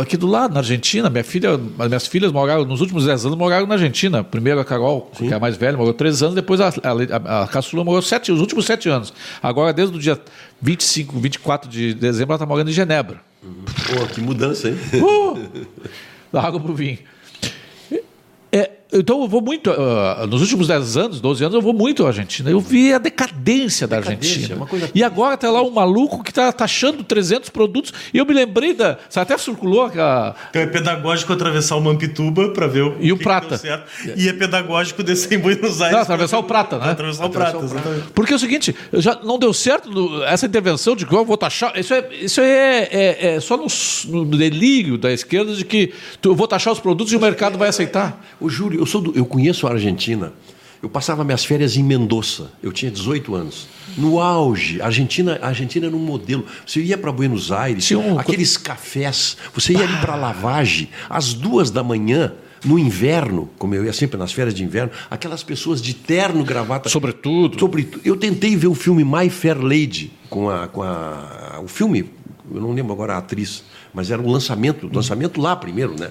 aqui do lado, na Argentina, minha filha, as minhas filhas moraram, nos últimos 10 anos, moraram na Argentina. Primeiro a Carol, que é a mais velha, morou 3 anos, depois a, a, a Caçula morou sete, os últimos 7 anos. Agora, desde o dia 25, 24 de dezembro, ela está morando em Genebra. Pô, que mudança, hein? Uh! Da água pro vinho. É, então eu vou muito, ah, nos últimos 10 anos, 12 anos, eu vou muito à Argentina. Eu vi a decadência da Decadência, Argentina. uma coisa E agora tá lá um maluco que está taxando 300 produtos. E eu me lembrei da. Você até circulou aquela. Então é pedagógico atravessar o Mampituba para ver o E o que que Prata. deu certo. E é pedagógico descer em Buenos Aires. Não, atravessar o Prata, né? Atravessar o Prata, exatamente. Porque é o seguinte, já não deu certo no- essa intervenção de que eu vou taxar. Isso é, isso é, é- é só no, no delírio da esquerda de que tu, eu vou taxar os produtos e o mercado vai aceitar. Ô, Júlio, eu, sou do- eu conheço a Argentina. Eu passava minhas férias em Mendoza. Eu tinha 18 anos. No auge, a Argentina, a Argentina era um modelo. Você ia para Buenos Aires, aqueles cafés. Você ia ali para lavagem às duas da manhã. No inverno, como eu ia sempre nas férias de inverno, aquelas pessoas de terno, gravata. Sobretudo. Sobretudo. Eu tentei ver o filme My Fair Lady com a, com a o filme, eu não lembro agora a atriz, mas era o lançamento, lançamento lá primeiro, né?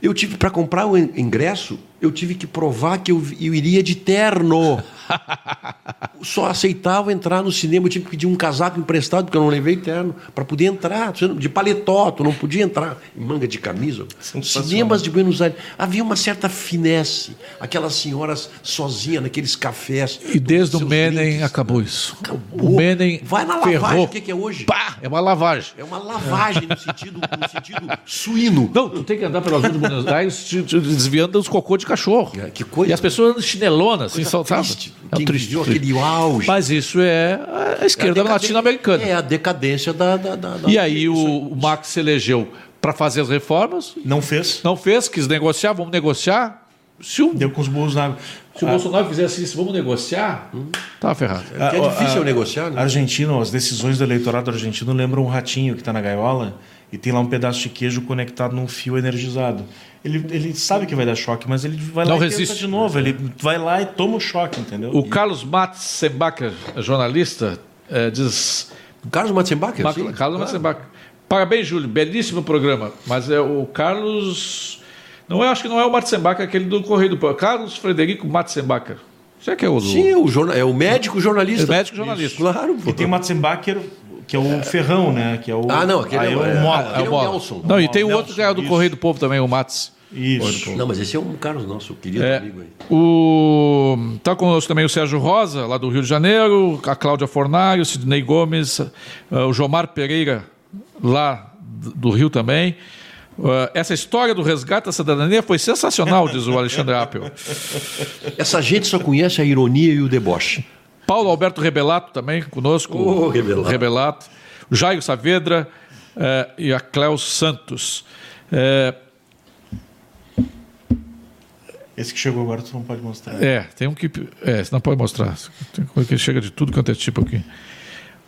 Eu tive para comprar o in- ingresso, eu tive que provar que eu, eu iria de terno. Só aceitava entrar no cinema, eu tive que pedir um casaco emprestado porque eu não levei terno para poder entrar, de paletó, tu não podia entrar em manga de camisa. Cinemas de Buenos Aires havia uma certa finesse, aquelas senhoras sozinhas naqueles cafés. E desde o Menem drinks. acabou isso. Acabou. O Menem Vai na lavagem, ferrou. o que que é hoje? Pá, é uma lavagem. É uma lavagem no sentido, no sentido suíno. Não, tu tem que andar pelas ruas de Buenos Aires te- te desviando dos cocô de cachorro. É, que coisa. E as pessoas andam chinelonas, assim, triste. É um triste. viveu aquele auge. Mas isso é a esquerda É a decadência- latino-americana. É a decadência da. da, da- da- E aí o, o Max se elegeu para fazer as reformas, Não fez. não fez, quis negociar, vamos negociar. Se o, Deu com os burros na água. se o Bolsonaro fizesse isso, vamos negociar, tá ferrado. Que é difícil negociar, né? A Argentina, as decisões do eleitorado argentino lembram um ratinho que está na gaiola e tem lá um pedaço de queijo conectado num fio energizado. Ele, ele sabe que vai dar choque, mas ele vai Não lá e resiste. tenta de novo. Ele vai lá e toma o choque, entendeu? O Carlos Matzenbacher, jornalista, eh, diz Carlos Matzenbacher? Sim, Carlos claro. Matzenbacher. Parabéns, Júlio. Belíssimo programa. Mas é o Carlos. Não é, acho que não é o Matzenbacher, aquele do Correio do Povo. Carlos Frederico Matzenbacher. Você que é o. Sim, o jorna- é o médico jornalista. É o médico jornalista. Claro, pô. E tem o Matzenbacher, que é o ferrão, né? Que é o, Ah, não, aquele aí é- o é- Mola. aquele é o Bola. Nelson. Não, e tem o outro que é do. Correio do Povo também, o Mats. Isso. Não, mas esse é um Carlos nosso, querido É, amigo aí. o tá conosco também o Sérgio Rosa, lá do Rio de Janeiro, a Cláudia Fornário, o Sidney Gomes, eh, o Jomar Pereira, lá do Rio também. Eh, essa história do resgate da cidadania foi sensacional, diz o Alexandre Appel. Essa gente só conhece a ironia e o deboche. Paulo Alberto Rebelato também conosco. Ô, Rebelato. Rebelato. o Jairo Saavedra eh, e a Cléo Santos. Eh, Esse que chegou agora tu não pode mostrar. é, tem um que. É, você não pode mostrar. Tem coisa que chega de tudo quanto é tipo aqui.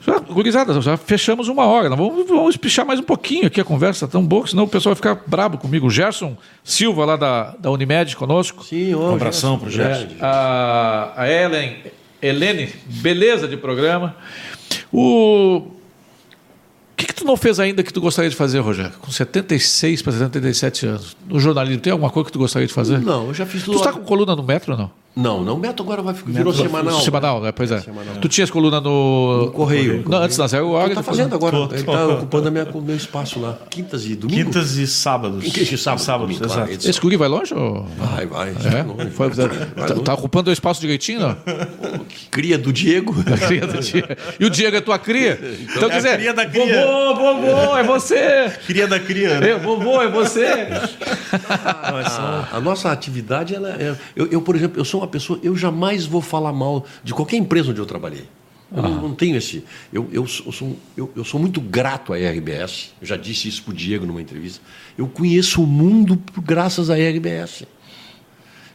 Já, gurizada, já fechamos uma hora. Nós vamos, vamos espichar mais um pouquinho aqui a conversa, tão boa, que senão o pessoal vai ficar brabo comigo. O Gerson Silva, lá da, da Unimed, conosco. Sim, ó, Um abração pro Gerson. A, a Ellen, Helene, beleza de programa. O. Que, que tu não fez ainda que tu gostaria de fazer, Rogério? Com 76 para 77 anos. No jornalismo, tem alguma coisa que tu gostaria de fazer? Não, eu já fiz Tu tudo. está com coluna no metro ou não? Não, não, o Meto agora vai, virou semanal. Semanal, né? Pois é. Semanal. Tu tinhas coluna no. No Correio. Não, antes da zero hora. Ele tá fazendo agora. Tô, tô. Ele tá ocupando a minha- o meu espaço lá. Quintas e domingo. Quintas e sábados. Quintas e sábados, Sábados, domingo, claro. Esse guri vai longe? Ou... Vai, vai. É? longe. Foi- Vai tá, longe. tá ocupando o espaço direitinho, não? Cria do Diego. Cria do dia. E o Diego é tua cria? Então, É quer dizer, cria da cria. vovô, vovô, é você. Cria da cria. né? É, vovô, é você. A, a nossa atividade, ela é. Eu, eu, por exemplo, eu sou uma pessoa, eu jamais vou falar mal de qualquer empresa onde eu trabalhei. Eu não, não tenho esse. Eu, eu, sou, eu sou- eu, eu sou muito grato à RBS. Eu já disse isso para o Diego numa entrevista. Eu conheço o mundo graças à RBS.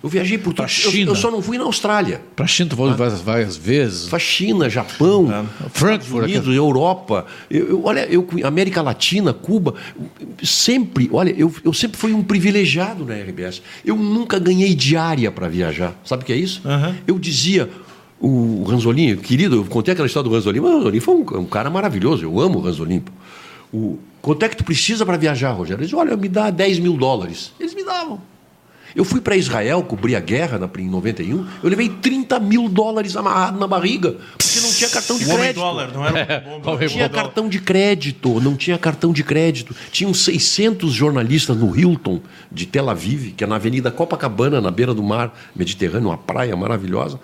Eu viajei por tudo. Eu, China. eu só não fui na Austrália. Pra China, tu foi várias, várias vezes. Para China, Japão, Frankfurt, Estados Unidos, Europa. Eu, eu- olha, eu América Latina, Cuba, sempre, olha, eu, eu sempre fui um privilegiado na RBS. Eu nunca ganhei diária para viajar. Sabe o que é isso? Aham. Eu dizia o Ranzolin, querido, eu contei aquela história do Ranzolin, mas o Ranzolin foi um, um cara maravilhoso, eu amo o Ranzolin. pô. O, quanto é que tu precisa para viajar, Rogério? Eles olha, me dá 10 mil dólares. Eles me davam. Eu fui para Israel cobrir a guerra na, em 91, eu levei 30 mil dólares amarrado na barriga, porque não tinha cartão de O crédito. dólar, não era um bom Não tinha cartão de crédito, não tinha cartão de crédito. Tinham 600 jornalistas no Hilton de Tel Aviv, que é na Avenida Copacabana, na beira do mar Mediterrâneo, uma praia maravilhosa.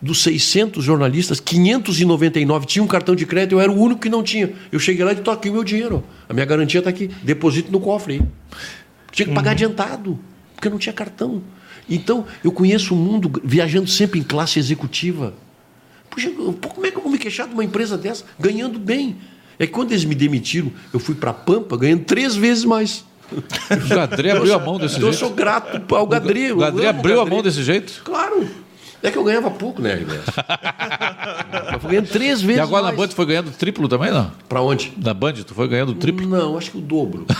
Dos 600 jornalistas, 599 tinham cartão de crédito, eu era o único que não tinha. Eu cheguei lá e disse: aqui o meu dinheiro. A minha garantia está aqui, deposito no cofre aí. Tinha que pagar adiantado, porque não tinha cartão. Então, eu conheço o mundo viajando sempre em classe executiva. Puxa, eu- como é que eu vou me queixar de uma empresa dessa ganhando bem? É que quando eles me demitiram, eu fui para Pampa ganhando três vezes mais. O Gadré abriu a mão desse Então eu jeito. sou grato ao Gadri. O Gadré abriu a mão desse jeito. Claro. É que eu ganhava pouco, né, RBS? eu fui ganhando três vezes E agora na mais. Band tu foi ganhando triplo também, não? Para onde? Na Band tu foi ganhando triplo? Não, acho que o dobro.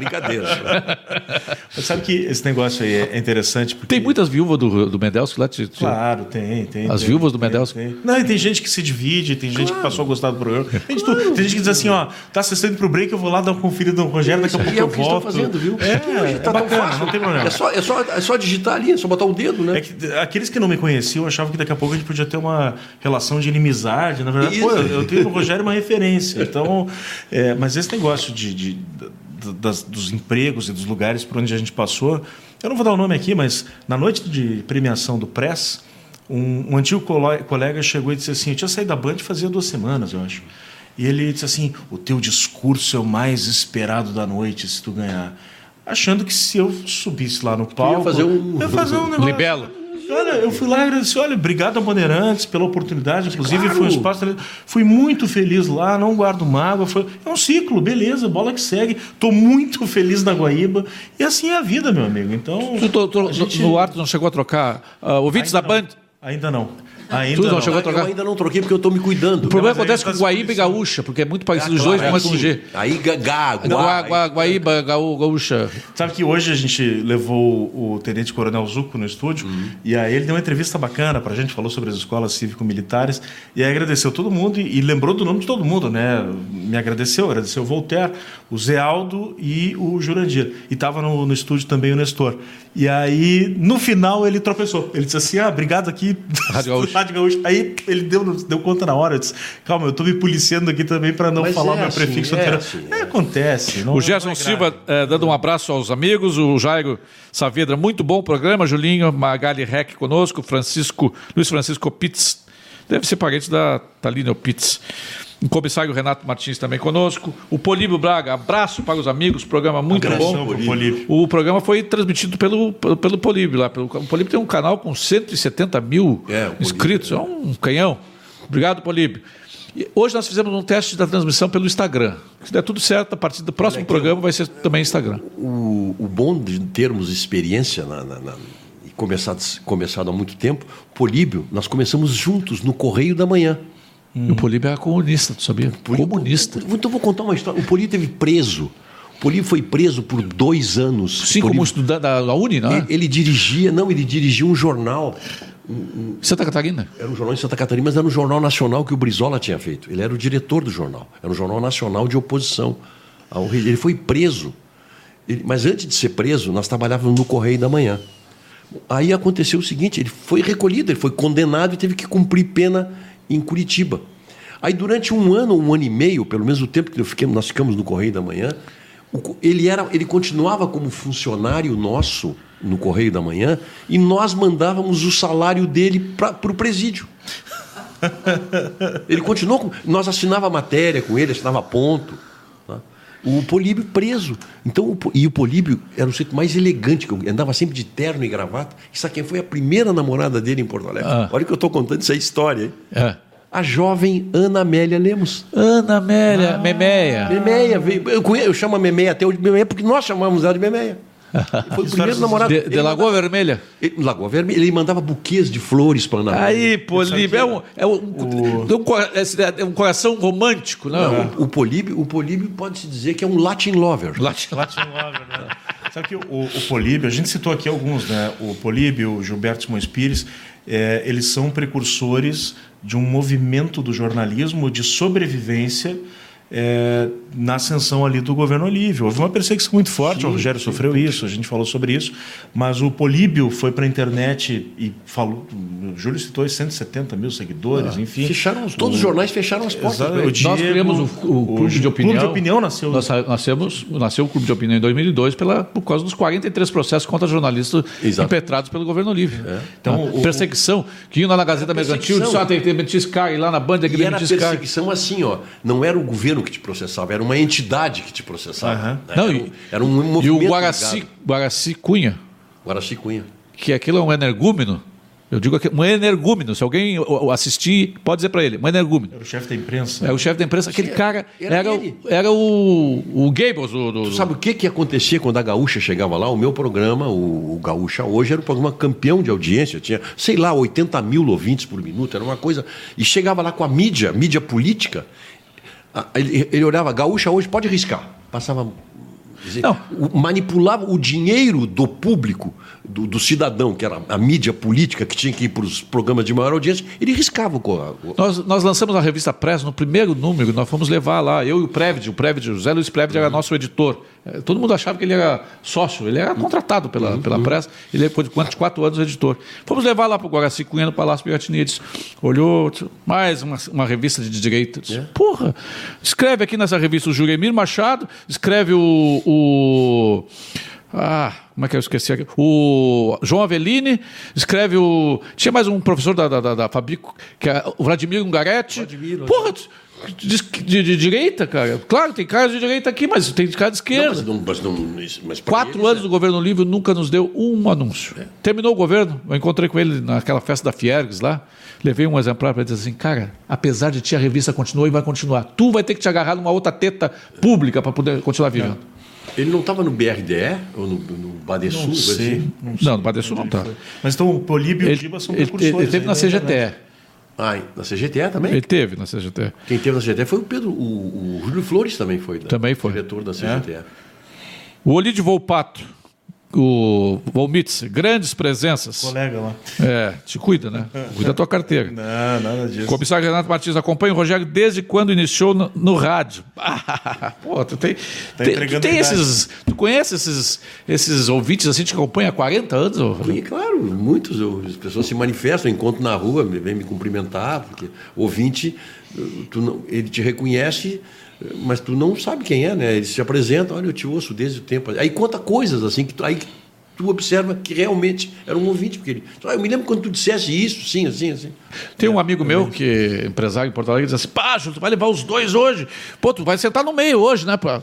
É Brincadeira. Mas sabe que esse negócio aí é interessante porque... Tem muitas viúvas do, do Mendelski lá. Te, te- Claro, tem, tem. As tem, viúvas do tem, Mendelski. tem. Não, e tem gente que se divide, tem gente que passou a gostar do programa. Tem, de tudo. Tem gente que diz assim, ó, tá assistindo pro break, eu vou lá dar uma conferida no Rogério, daqui a pouco E é eu o que estão volto. fazendo, viu? É, Hoje é tão bacana, fácil. não tem problema. É só, é, só, é só digitar ali, é só botar o dedo, né? É que aqueles que não me conheciam achavam que daqui a pouco a gente podia ter uma relação de inimizade. Na verdade, Isso. pô, eu eu tenho no Rogério uma referência. Então, é, mas esse negócio de, de- das- dos empregos e dos lugares por onde a gente passou, eu não vou dar o nome aqui, mas na noite de premiação do Press, um, um antigo colega chegou e disse assim: Eu tinha saído da Band fazia duas semanas, eu acho. E ele disse assim: O teu discurso é o mais esperado da noite se tu ganhar. Achando que se eu subisse lá no palco. fazer um- eu ia fazer um negócio. Libelo. Olha, eu fui lá e agradeci, olha, obrigado a Bandeirantes pela oportunidade, inclusive Claro. foi um espaço, fui muito feliz lá, não guardo mágoa, foi, é um ciclo, beleza, bola que segue, tô muito feliz na Guaíba, e assim é a vida, meu amigo, então... Tu, tu, tu, gente- No ar tu não chegou a trocar ah, ouvintes da Ainda não. Band? Ainda não, ainda Tu não não. chegou a Eu trocar? ainda não troquei porque eu estou me cuidando. O problema mas acontece tá com Guaíba e. Gaúcha, porque é muito parecido Ah, os claro, dois, mas com assim, G. Aí gá, Gua, Guaíba, Gaú, Gaúcha. Sabe que hoje a gente levou o Tenente Coronel Zuco no estúdio e aí ele deu uma entrevista bacana pra gente, falou sobre as escolas cívico-militares e aí agradeceu todo mundo e, e lembrou do nome de todo mundo, né? Me agradeceu, agradeceu o Voltaire, o Zé Aldo e o Jurandir. E tava no, no estúdio também o Nestor. E aí, no final, ele tropeçou. Ele disse assim: Ah, obrigado aqui. Rádio Gaúcho. Rádio Gaúcho. Aí ele deu, deu conta na hora. Eu disse: Calma, eu tô me policiando aqui também para não Mas falar é o meu assim, prefixo é assim, É, acontece. não- O não Gerson é. Silva eh, dando um abraço aos amigos, o Jairo Saavedra, muito bom programa, Julinho, Magali Rec conosco, Francisco, Luiz Francisco Pitts, deve ser parente da Taline Pitts. O comissário Renato Martins também conosco. O Políbio Braga, abraço para os amigos, programa muito Abração bom. pro Políbio. O programa foi transmitido pelo, pelo, Políbio lá. Pelo, o Políbio tem um canal com 170 mil É, inscritos, é um canhão. Obrigado, Políbio. Hoje nós fizemos um teste da transmissão pelo Instagram. Se der tudo certo, a partir do próximo programa vai ser também Instagram. O, o bom de termos experiência na, na, na, e começado, começado há muito tempo, Políbio, nós começamos juntos no Correio da Manhã. Hum. O Políbio era comunista, tu sabia? Comunista. Então vou contar uma história. O Políbio teve preso. O Políbio foi preso por dois anos. Sim, Políbio, como estudante da, da Uni, não é? Ele, ele, dirigia, não, ele dirigia um jornal. Um, Santa Catarina? Era um jornal em Santa Catarina, mas era um jornal nacional que o Brizola tinha feito. Ele era o diretor do jornal. Era um jornal nacional de oposição. Ele foi preso. Ele, mas antes de ser preso, nós trabalhávamos no Correio da Manhã. Aí aconteceu o seguinte: ele foi recolhido, ele foi condenado e teve que cumprir pena em Curitiba. Aí, durante um ano, um ano e meio, pelo menos o tempo que fiquei, nós ficamos no Correio da Manhã, ele, era, ele continuava como funcionário nosso no Correio da Manhã e nós mandávamos o salário dele para o presídio. ele continuou, com, nós assinava matéria com ele, assinava ponto. O Políbio preso. Então, o, e o Políbio era o sujeito mais elegante, que eu andava sempre de terno e gravata. E sabe quem foi a primeira namorada dele em Porto Alegre? Ah. Olha que eu estou contando essa história. Hein? É a jovem Ana Amélia Lemos. Ana Amélia, ah, Memeia. Memeia, eu, eu chamo a Memeia até hoje de Memeia porque nós chamamos ela de Memeia. Foi o primeiro namorado. De, de Lagoa mandava, Vermelha? Ele, Lagoa Vermelha. Ele mandava buquês de flores para Ana Aí, Políbio, é um, é, um, o... é um coração romântico, não? É. O, o, Políbio, o Políbio pode-se dizer que é um Latin lover. Latin, Latin lover, né? Sabe que o, o Políbio, a gente citou aqui alguns, né? O Políbio, o Gilberto Simões Pires, é, eles são precursores de um movimento do jornalismo de sobrevivência é, na ascensão ali do governo Olívio. Houve uma perseguição muito forte, sim, o Rogério sim, sofreu sim. isso, a gente falou sobre isso, mas o Políbio foi para a internet e falou, o Júlio citou 170 mil seguidores, ah, enfim. Fecharam, todos o, os jornais fecharam as portas. Exato, o Diego, nós criamos o, o, o, Clube de Opinião. Clube de Opinião nasceu. Nós nascemos, nasceu o Clube de Opinião em 2002 pela, por causa dos 43 processos contra jornalistas Exato. impetrados pelo governo Olívio. É. Então, a perseguição, que iam lá na Gazeta Mercantil, só tem que demitir Sky, lá na Band, e era perseguição assim, ó, não era o governo que te processava, era era uma entidade que te processava. Uhum. Né? Não, e, era, um movimento. E o Guaraci, Guaraci Cunha. Guaraci Cunha. Que aquilo é um energúmeno. Eu digo que um energúmeno. Se alguém assistir, pode dizer para ele, um energúmeno. Era o chefe da imprensa. É o chefe da imprensa. Aquele cara era, era, o, era o, o Gables. Do, do... Tu sabe o que, que acontecia quando a Gaúcha chegava lá? O meu programa, o, o Gaúcha Hoje, era um programa campeão de audiência. Tinha, sei lá, 80 mil ouvintes por minuto. Era uma coisa... E chegava lá com a mídia, mídia política. Ah, ele, ele olhava, gaúcha hoje pode riscar. Passava. Dizer, manipulava o dinheiro do público, do, do, cidadão, que era a mídia política que tinha que ir para os programas de maior audiência, ele riscava o. o... Nós, nós lançamos a revista Press no primeiro número, nós fomos levar lá, eu e o Previd, o Previd, José Luiz Previd uhum. era nosso editor. É, todo mundo achava que ele era sócio, ele era contratado pela, uhum. pela pressa, ele foi de quatro anos editor. Fomos levar lá para o Guaraci Cunha, no Palácio Piratinides. Olhou, mais uma, uma revista de direita. Disse, yeah. Porra, escreve aqui nessa revista o Juremir Machado, escreve o, o ah, como é que eu esqueci aqui? O João Avelini escreve o. Tinha mais um professor da, da, da, da Fabico, que é o Vladimir Ungaretti. Vladimir, Porra, de, de, de, direita, cara. Claro, tem cara de direita aqui, mas tem cara de esquerda. Não, mas não, mas não, mas Quatro anos é. do governo livre nunca nos deu um anúncio. É. Terminou o governo, eu encontrei com ele naquela festa da Fiergs lá. Levei um exemplar para ele dizer assim, cara, apesar de ti, a revista continua e vai continuar. Tu vai ter que te agarrar numa outra teta pública para poder continuar vivendo. É. Ele não estava no BRDE ou no, no Badesul? Não sei. Assim? Não, sei. não, no Badesul não está. Mas então o Políbio e o Giba são ele, ele, ele teve na CGTE. Ah, na CGTE também? Ele teve na CGTE. Quem teve na CGTE foi o Pedro, o, o Júlio Flores também foi. Né? Também foi. Diretor da CGTE. É. O Olídio Volpato o Volmitz, grandes presenças. Colega lá. É, te cuida, né? Cuida da tua carteira. Não, nada disso. Comissário Renato Martins acompanha o Rogério desde quando iniciou no, no rádio. pô, tu tem, tá tem, tu tem esses, tu conhece esses, esses ouvintes assim que acompanham há 40 anos? Sim, claro, muitos. As pessoas se manifestam, encontro na rua, vem me cumprimentar, porque ouvinte, tu não, ele te reconhece mas tu não sabe quem é, né? Eles se apresentam, olha, eu te ouço desde o tempo. Aí conta coisas assim que tu, aí tu observa que realmente era um ouvinte, porque ele. "Ah, Eu me lembro quando tu dissesse isso, sim, assim, assim. Tem um amigo meu que é empresário em Porto Alegre diz assim: Pá, Júlio, tu vai levar os dois hoje. Pô, tu vai sentar no meio hoje, né? Pra,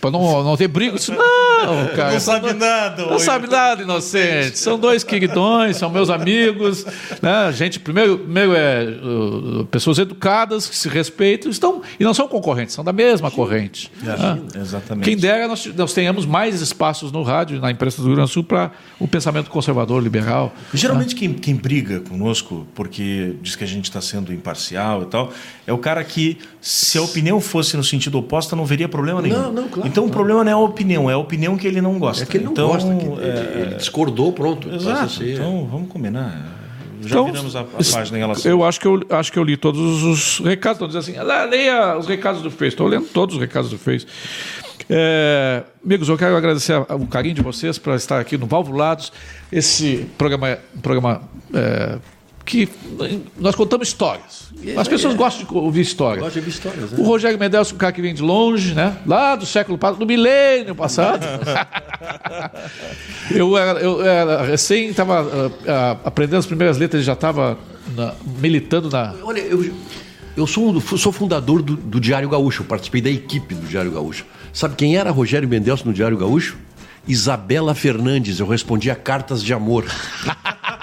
pra não, não ter briga. Disse, não, cara. Não sabe nada, Não ô, sabe nada, inocente. São dois queridões, são meus amigos. Né? Gente, primeiro, primeiro é uh, pessoas educadas, que se respeitam estão, e não são concorrentes, são da mesma corrente. né? Exatamente. Quem dera nós, nós tenhamos mais espaços no rádio, na imprensa do Rio Grande do Sul, para o pensamento conservador, liberal. Geralmente quem, quem briga conosco, porque diz que a gente está sendo imparcial e tal, é o cara que, se a opinião fosse no sentido oposto, não veria problema nenhum. Não, não, claro, então o claro. problema não é a opinião, é a opinião que ele não gosta. É que ele não então, gosta, que ele, é, ele discordou, pronto. Exato. Então vamos combinar. Já Então, viramos a, a página em relação. Eu acho que eu, acho que eu li todos os recados. Estão dizendo assim, "Ah, leia os recados do Face. Estou lendo todos os recados do Face. É, amigos, eu quero agradecer o carinho de vocês para estar aqui no Valvulados. Esse programa é um programa é, que nós contamos histórias. As pessoas gostam de ouvir histórias. De ouvir histórias, né? O Rogério Mendes é um cara que vem de longe, né? Lá do século passado, do milênio passado. eu, era, eu era recém, estava aprendendo as primeiras letras, já estava militando na. Olha, eu, eu sou, um- sou fundador do, do Diário Gaúcho, eu participei da equipe do Diário Gaúcho. Sabe quem era Rogério Mendelso no Diário Gaúcho? Isabela Fernandes, eu respondia cartas de amor.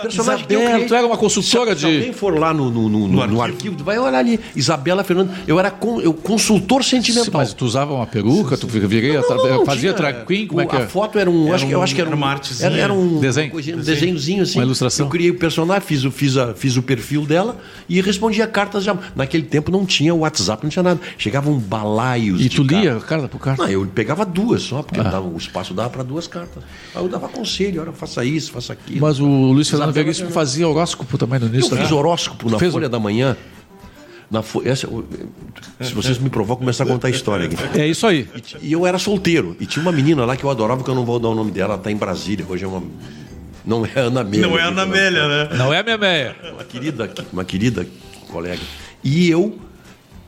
Personagem Isabela, tu era uma consultora se, Se alguém de. for lá no, no, no, no- arquivo, vai olhar ali. Isabela Fernandes. Eu era con, eu, consultor sentimental. Mas tu usava uma peruca, tu virei, Não, não, não, fazia drag queen, como é que A é? foto era um. Era acho, que, eu um- acho que era, era um, uma artezinha. Era, era um Desenho. coisinha- um desenhozinho assim. Uma ilustração. Eu criei o personagem, fiz, o- fiz, a, fiz o perfil dela e respondia cartas de amor. Naquele tempo não tinha WhatsApp, não tinha nada. Chegavam balaios. E de tu lia carta por carta? Não, eu pegava duas só, porque dava, o espaço dava para duas cartas. Aí eu dava conselho, olha, faça isso, faça aquilo. Mas o Luiz Fernando Veríssimo fazia horóscopo também no eu início. fiz né? horóscopo na Fez Folha o- da Manhã. Na fo... Essa, se vocês me provocam, começar a contar a história aqui. É isso aí. E eu era solteiro. E tinha uma menina lá que eu adorava, que eu não vou dar o nome dela, ela tá em Brasília. Hoje é uma. Não é Ana Amélia. Não é a Ana Amélia, né? Não é a minha meia. Uma querida, uma querida colega. E eu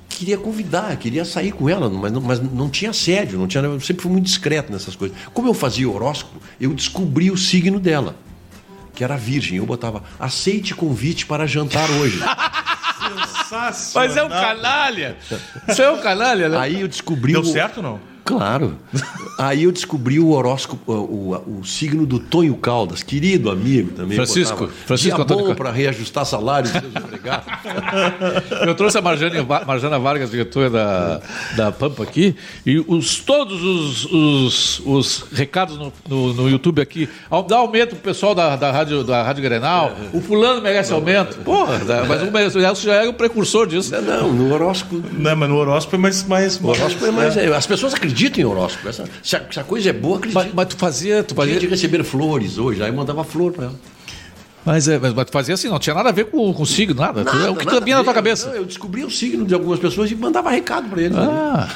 queria convidar, queria sair com ela, mas não, mas não tinha assédio, não tinha, eu sempre fui muito discreto nessas coisas. Como eu fazia horóscopo, eu descobri o signo dela, que era virgem. Eu botava, aceite convite para jantar hoje. Sensacional. Mas é um canalha. Você é um canalha, né? Aí eu descobri Deu o... certo ou não? Claro. Aí eu descobri o horóscopo, o, o- o signo do Tonho Caldas, querido amigo também. Francisco, Botava, Francisco dia Antônio bom para reajustar salários dos seus empregados. Eu trouxe a Marjane, Marjana Vargas, diretora da, da Pampa aqui, e os, todos os, os, os recados no, no, no YouTube aqui. Dá aumento pro pessoal da, da, rádio, da Rádio Grenal. O fulano merece aumento. Porra, mas o Nelson já era o precursor disso. Não, não, no horóscopo. Não, mas no horóscopo é mais. mais, O horóscopo é mais. é, as pessoas acreditam em horóscopo. Essa- se, a, se a coisa é boa, acreditam. Mas, mas tu fazia, tu Tinha de fazia, receber flores hoje, aí eu mandava flor para ela. mas, é, mas, mas tu fazia assim, não tinha nada a ver com, com signo, nada. Tu- Nada, o que nada vinha na tua cabeça? Não, eu descobri o signo de algumas pessoas e mandava recado para eles. Ah,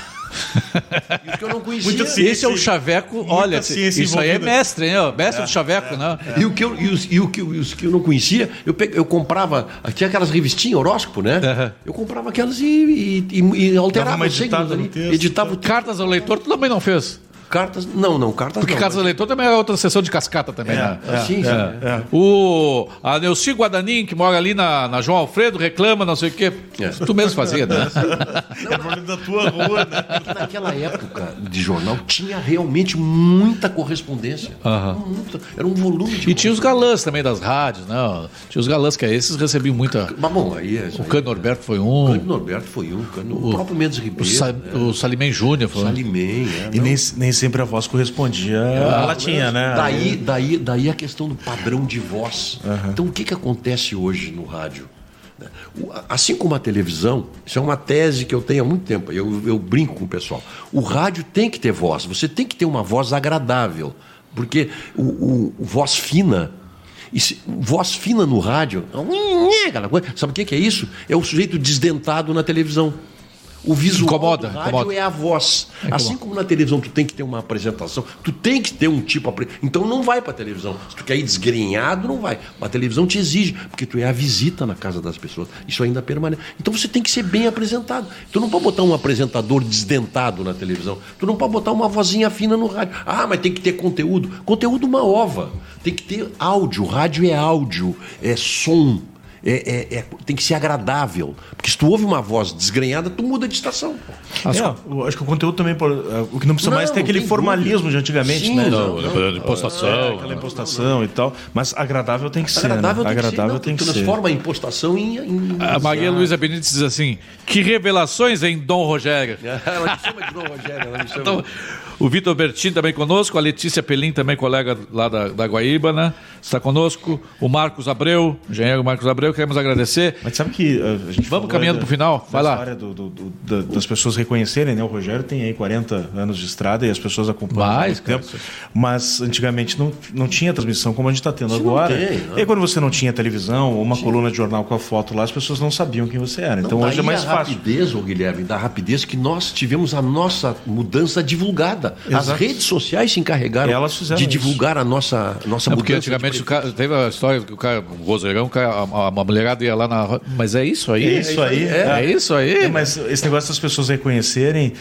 E que eu não conhecia. Muita ciência. esse é o chaveco. Olha, isso aí é envolvida. mestre, hein? ó, Mestre do chaveco, né? E, o que eu, e, os, e o que, eu- os que eu não conhecia, eu, pe- eu comprava. Tinha aquelas revistinhas horóscopo, né? Aham. Eu comprava aquelas e, e, e- e alterava uma os signos editada no ali. texto. Editava o texto. Cartas ao leitor, tu também não fez. Cartas. Não, não, cartas Porque não. Cartas ao leitor também é outra sessão de cascata também, né? Ah, sim, sim. É. O a Neuci Guadanin, que mora ali na, na João Alfredo, reclama, não sei o quê. É. Tu mesmo fazia, né? É o nome da tua rua, né? Naquela época de jornal tinha realmente muita correspondência. Muita- era um volume de. E tinha os galãs também das rádios, né? Tinha os galãs que esses recebiam muita. Mas bom, aí é. O. Cano Norberto foi O um. Cândido Norberto foi um, Cândido- o, próprio Mendes O, Ribeiro. Sa né? o Salimem Júnior foi um. Salimem, é, E não. nem sempre a voz correspondia à latinha, né? Daí, daí, daí a questão do padrão de voz. Então, o que, que acontece hoje no rádio? Assim como a televisão, isso é uma tese que eu tenho há muito tempo, eu, eu brinco com o pessoal. O rádio tem que ter voz, você tem que ter uma voz agradável, porque o, o- o voz fina. e se- voz fina no rádio, aquela coisa, sabe o que, que é isso? É o sujeito desdentado na televisão. O visual Incomoda, do rádio incomoda. é a voz. Assim como na televisão tu tem que ter uma apresentação, tu tem que ter um tipo... Então não vai pra televisão. Se tu quer ir desgrenhado, não vai. A televisão te exige, porque tu é a visita na casa das pessoas. Isso ainda permanece. Então você tem que ser bem apresentado. Tu não pode botar um apresentador desdentado na televisão. Tu não pode botar uma vozinha fina no rádio. Ah, mas tem que ter conteúdo. Conteúdo uma ova. Tem que ter áudio. Rádio é áudio, é som. É, é- é- tem que ser agradável. Porque se tu ouve uma voz desgrenhada, tu muda de estação. pô. É, acho que o conteúdo também, é, o que não precisa Não, mais ter não aquele formalismo dúvida. de antigamente, Sim, né? não, Não, impostação. É, aquela impostação e tal. Mas agradável tem que ser. Agradável né? tem que ser. agradável Não, tem que ser. transforma a impostação em... em- A Maria Luísa Benítez diz assim: que revelações em Dom Rogério. Ela me chama de Dom Rogério. Ela me chama... Então, o Vitor Bertin também conosco, a Letícia Pelim, também colega lá da, da Guaíba, né? Está conosco. O Marcos Abreu, engenheiro Marcos Abreu, queremos agradecer. Mas sabe que uh, a gente falou caminhando da- pro final? Vai da lá. história do- do- do- da- das pessoas reconhecerem, né? O Rogério tem aí 40 anos de estrada e as pessoas acompanham há Mais, muito cara. tempo. Mas antigamente não, não tinha transmissão como a gente está tendo Isso agora. tem, né? E aí, quando você não tinha televisão ou uma coluna de jornal com a foto lá, as pessoas não sabiam quem você era. Então Não, hoje é mais a fácil. rapidez, ô Guilherme, da rapidez que nós tivemos a nossa mudança divulgada. As Exato. redes sociais se encarregaram de isso. divulgar a nossa, nossa É porque antigamente o cara, teve a história que o cara, o vozeirão, o cara, a, a mulherada ia lá na. Mas é isso aí? É isso aí. É, isso aí. É, mas esse negócio das pessoas reconhecerem,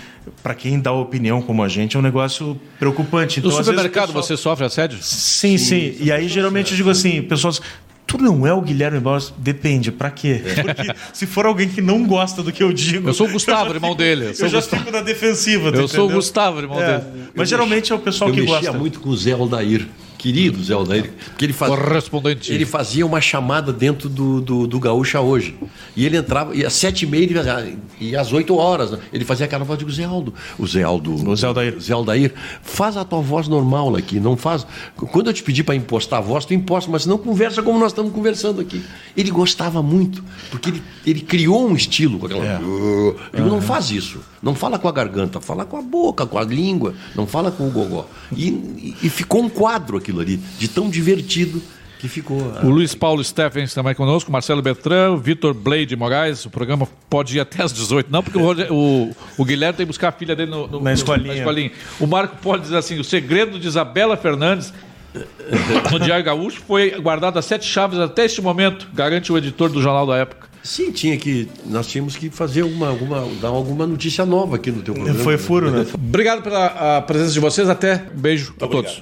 para quem dá opinião como a gente, é um negócio preocupante. No Então, às vezes, o supermercado pessoal- você sofre assédio? Sim, sim. E aí, geralmente, eu digo assim, pessoas. Tu não é o Guilherme Barros? Depende, pra quê? Porque se for alguém que não gosta do que eu digo. Eu sou o Gustavo, irmão fico- dele. Eu Eu, já Gustavo. fico na defensiva. Eu sou o entendeu? Gustavo, irmão É, dele. Mas geralmente é o pessoal eu que mexia gosta. muito com o Zé Aldair. Querido Zé Aldair. Porque ele fazia, Correspondente. ele fazia uma chamada dentro do, do, do Gaúcha hoje. E ele entrava, e às sete e meia, e às oito horas, né? ele fazia aquela voz de Zé Aldo. O Zé Aldo. O Zé Aldair. Zé Aldair, faz a tua voz normal aqui, não faz. Quando eu te pedi para impostar a voz, tu imposta, mas não conversa como nós estamos conversando aqui. Ele gostava muito, porque ele, ele criou um estilo com aquela. É. Eu digo, não faz isso. Não fala com a garganta, fala com a boca, com a língua, não fala com o gogó. E, e- ficou um quadro aquilo ali, de tão divertido que ficou. O Luiz Paulo Steffens também conosco, Marcelo Bertrand, o Vitor Blade Moraes. O programa pode ir até às 18. Não, porque o, Roger- o- o Guilherme tem que buscar a filha dele no, no- Na escolinha. na escolinha. O Marco pode dizer assim: o segredo de Isabela Fernandes no Diário Gaúcho foi guardado a sete chaves até este momento, garante o editor do jornal da época. Sim, tinha que. Nós tínhamos que fazer alguma, alguma, dar alguma notícia nova aqui no teu programa. Foi furo, né? Obrigado pela presença de vocês. Até. Beijo a todos.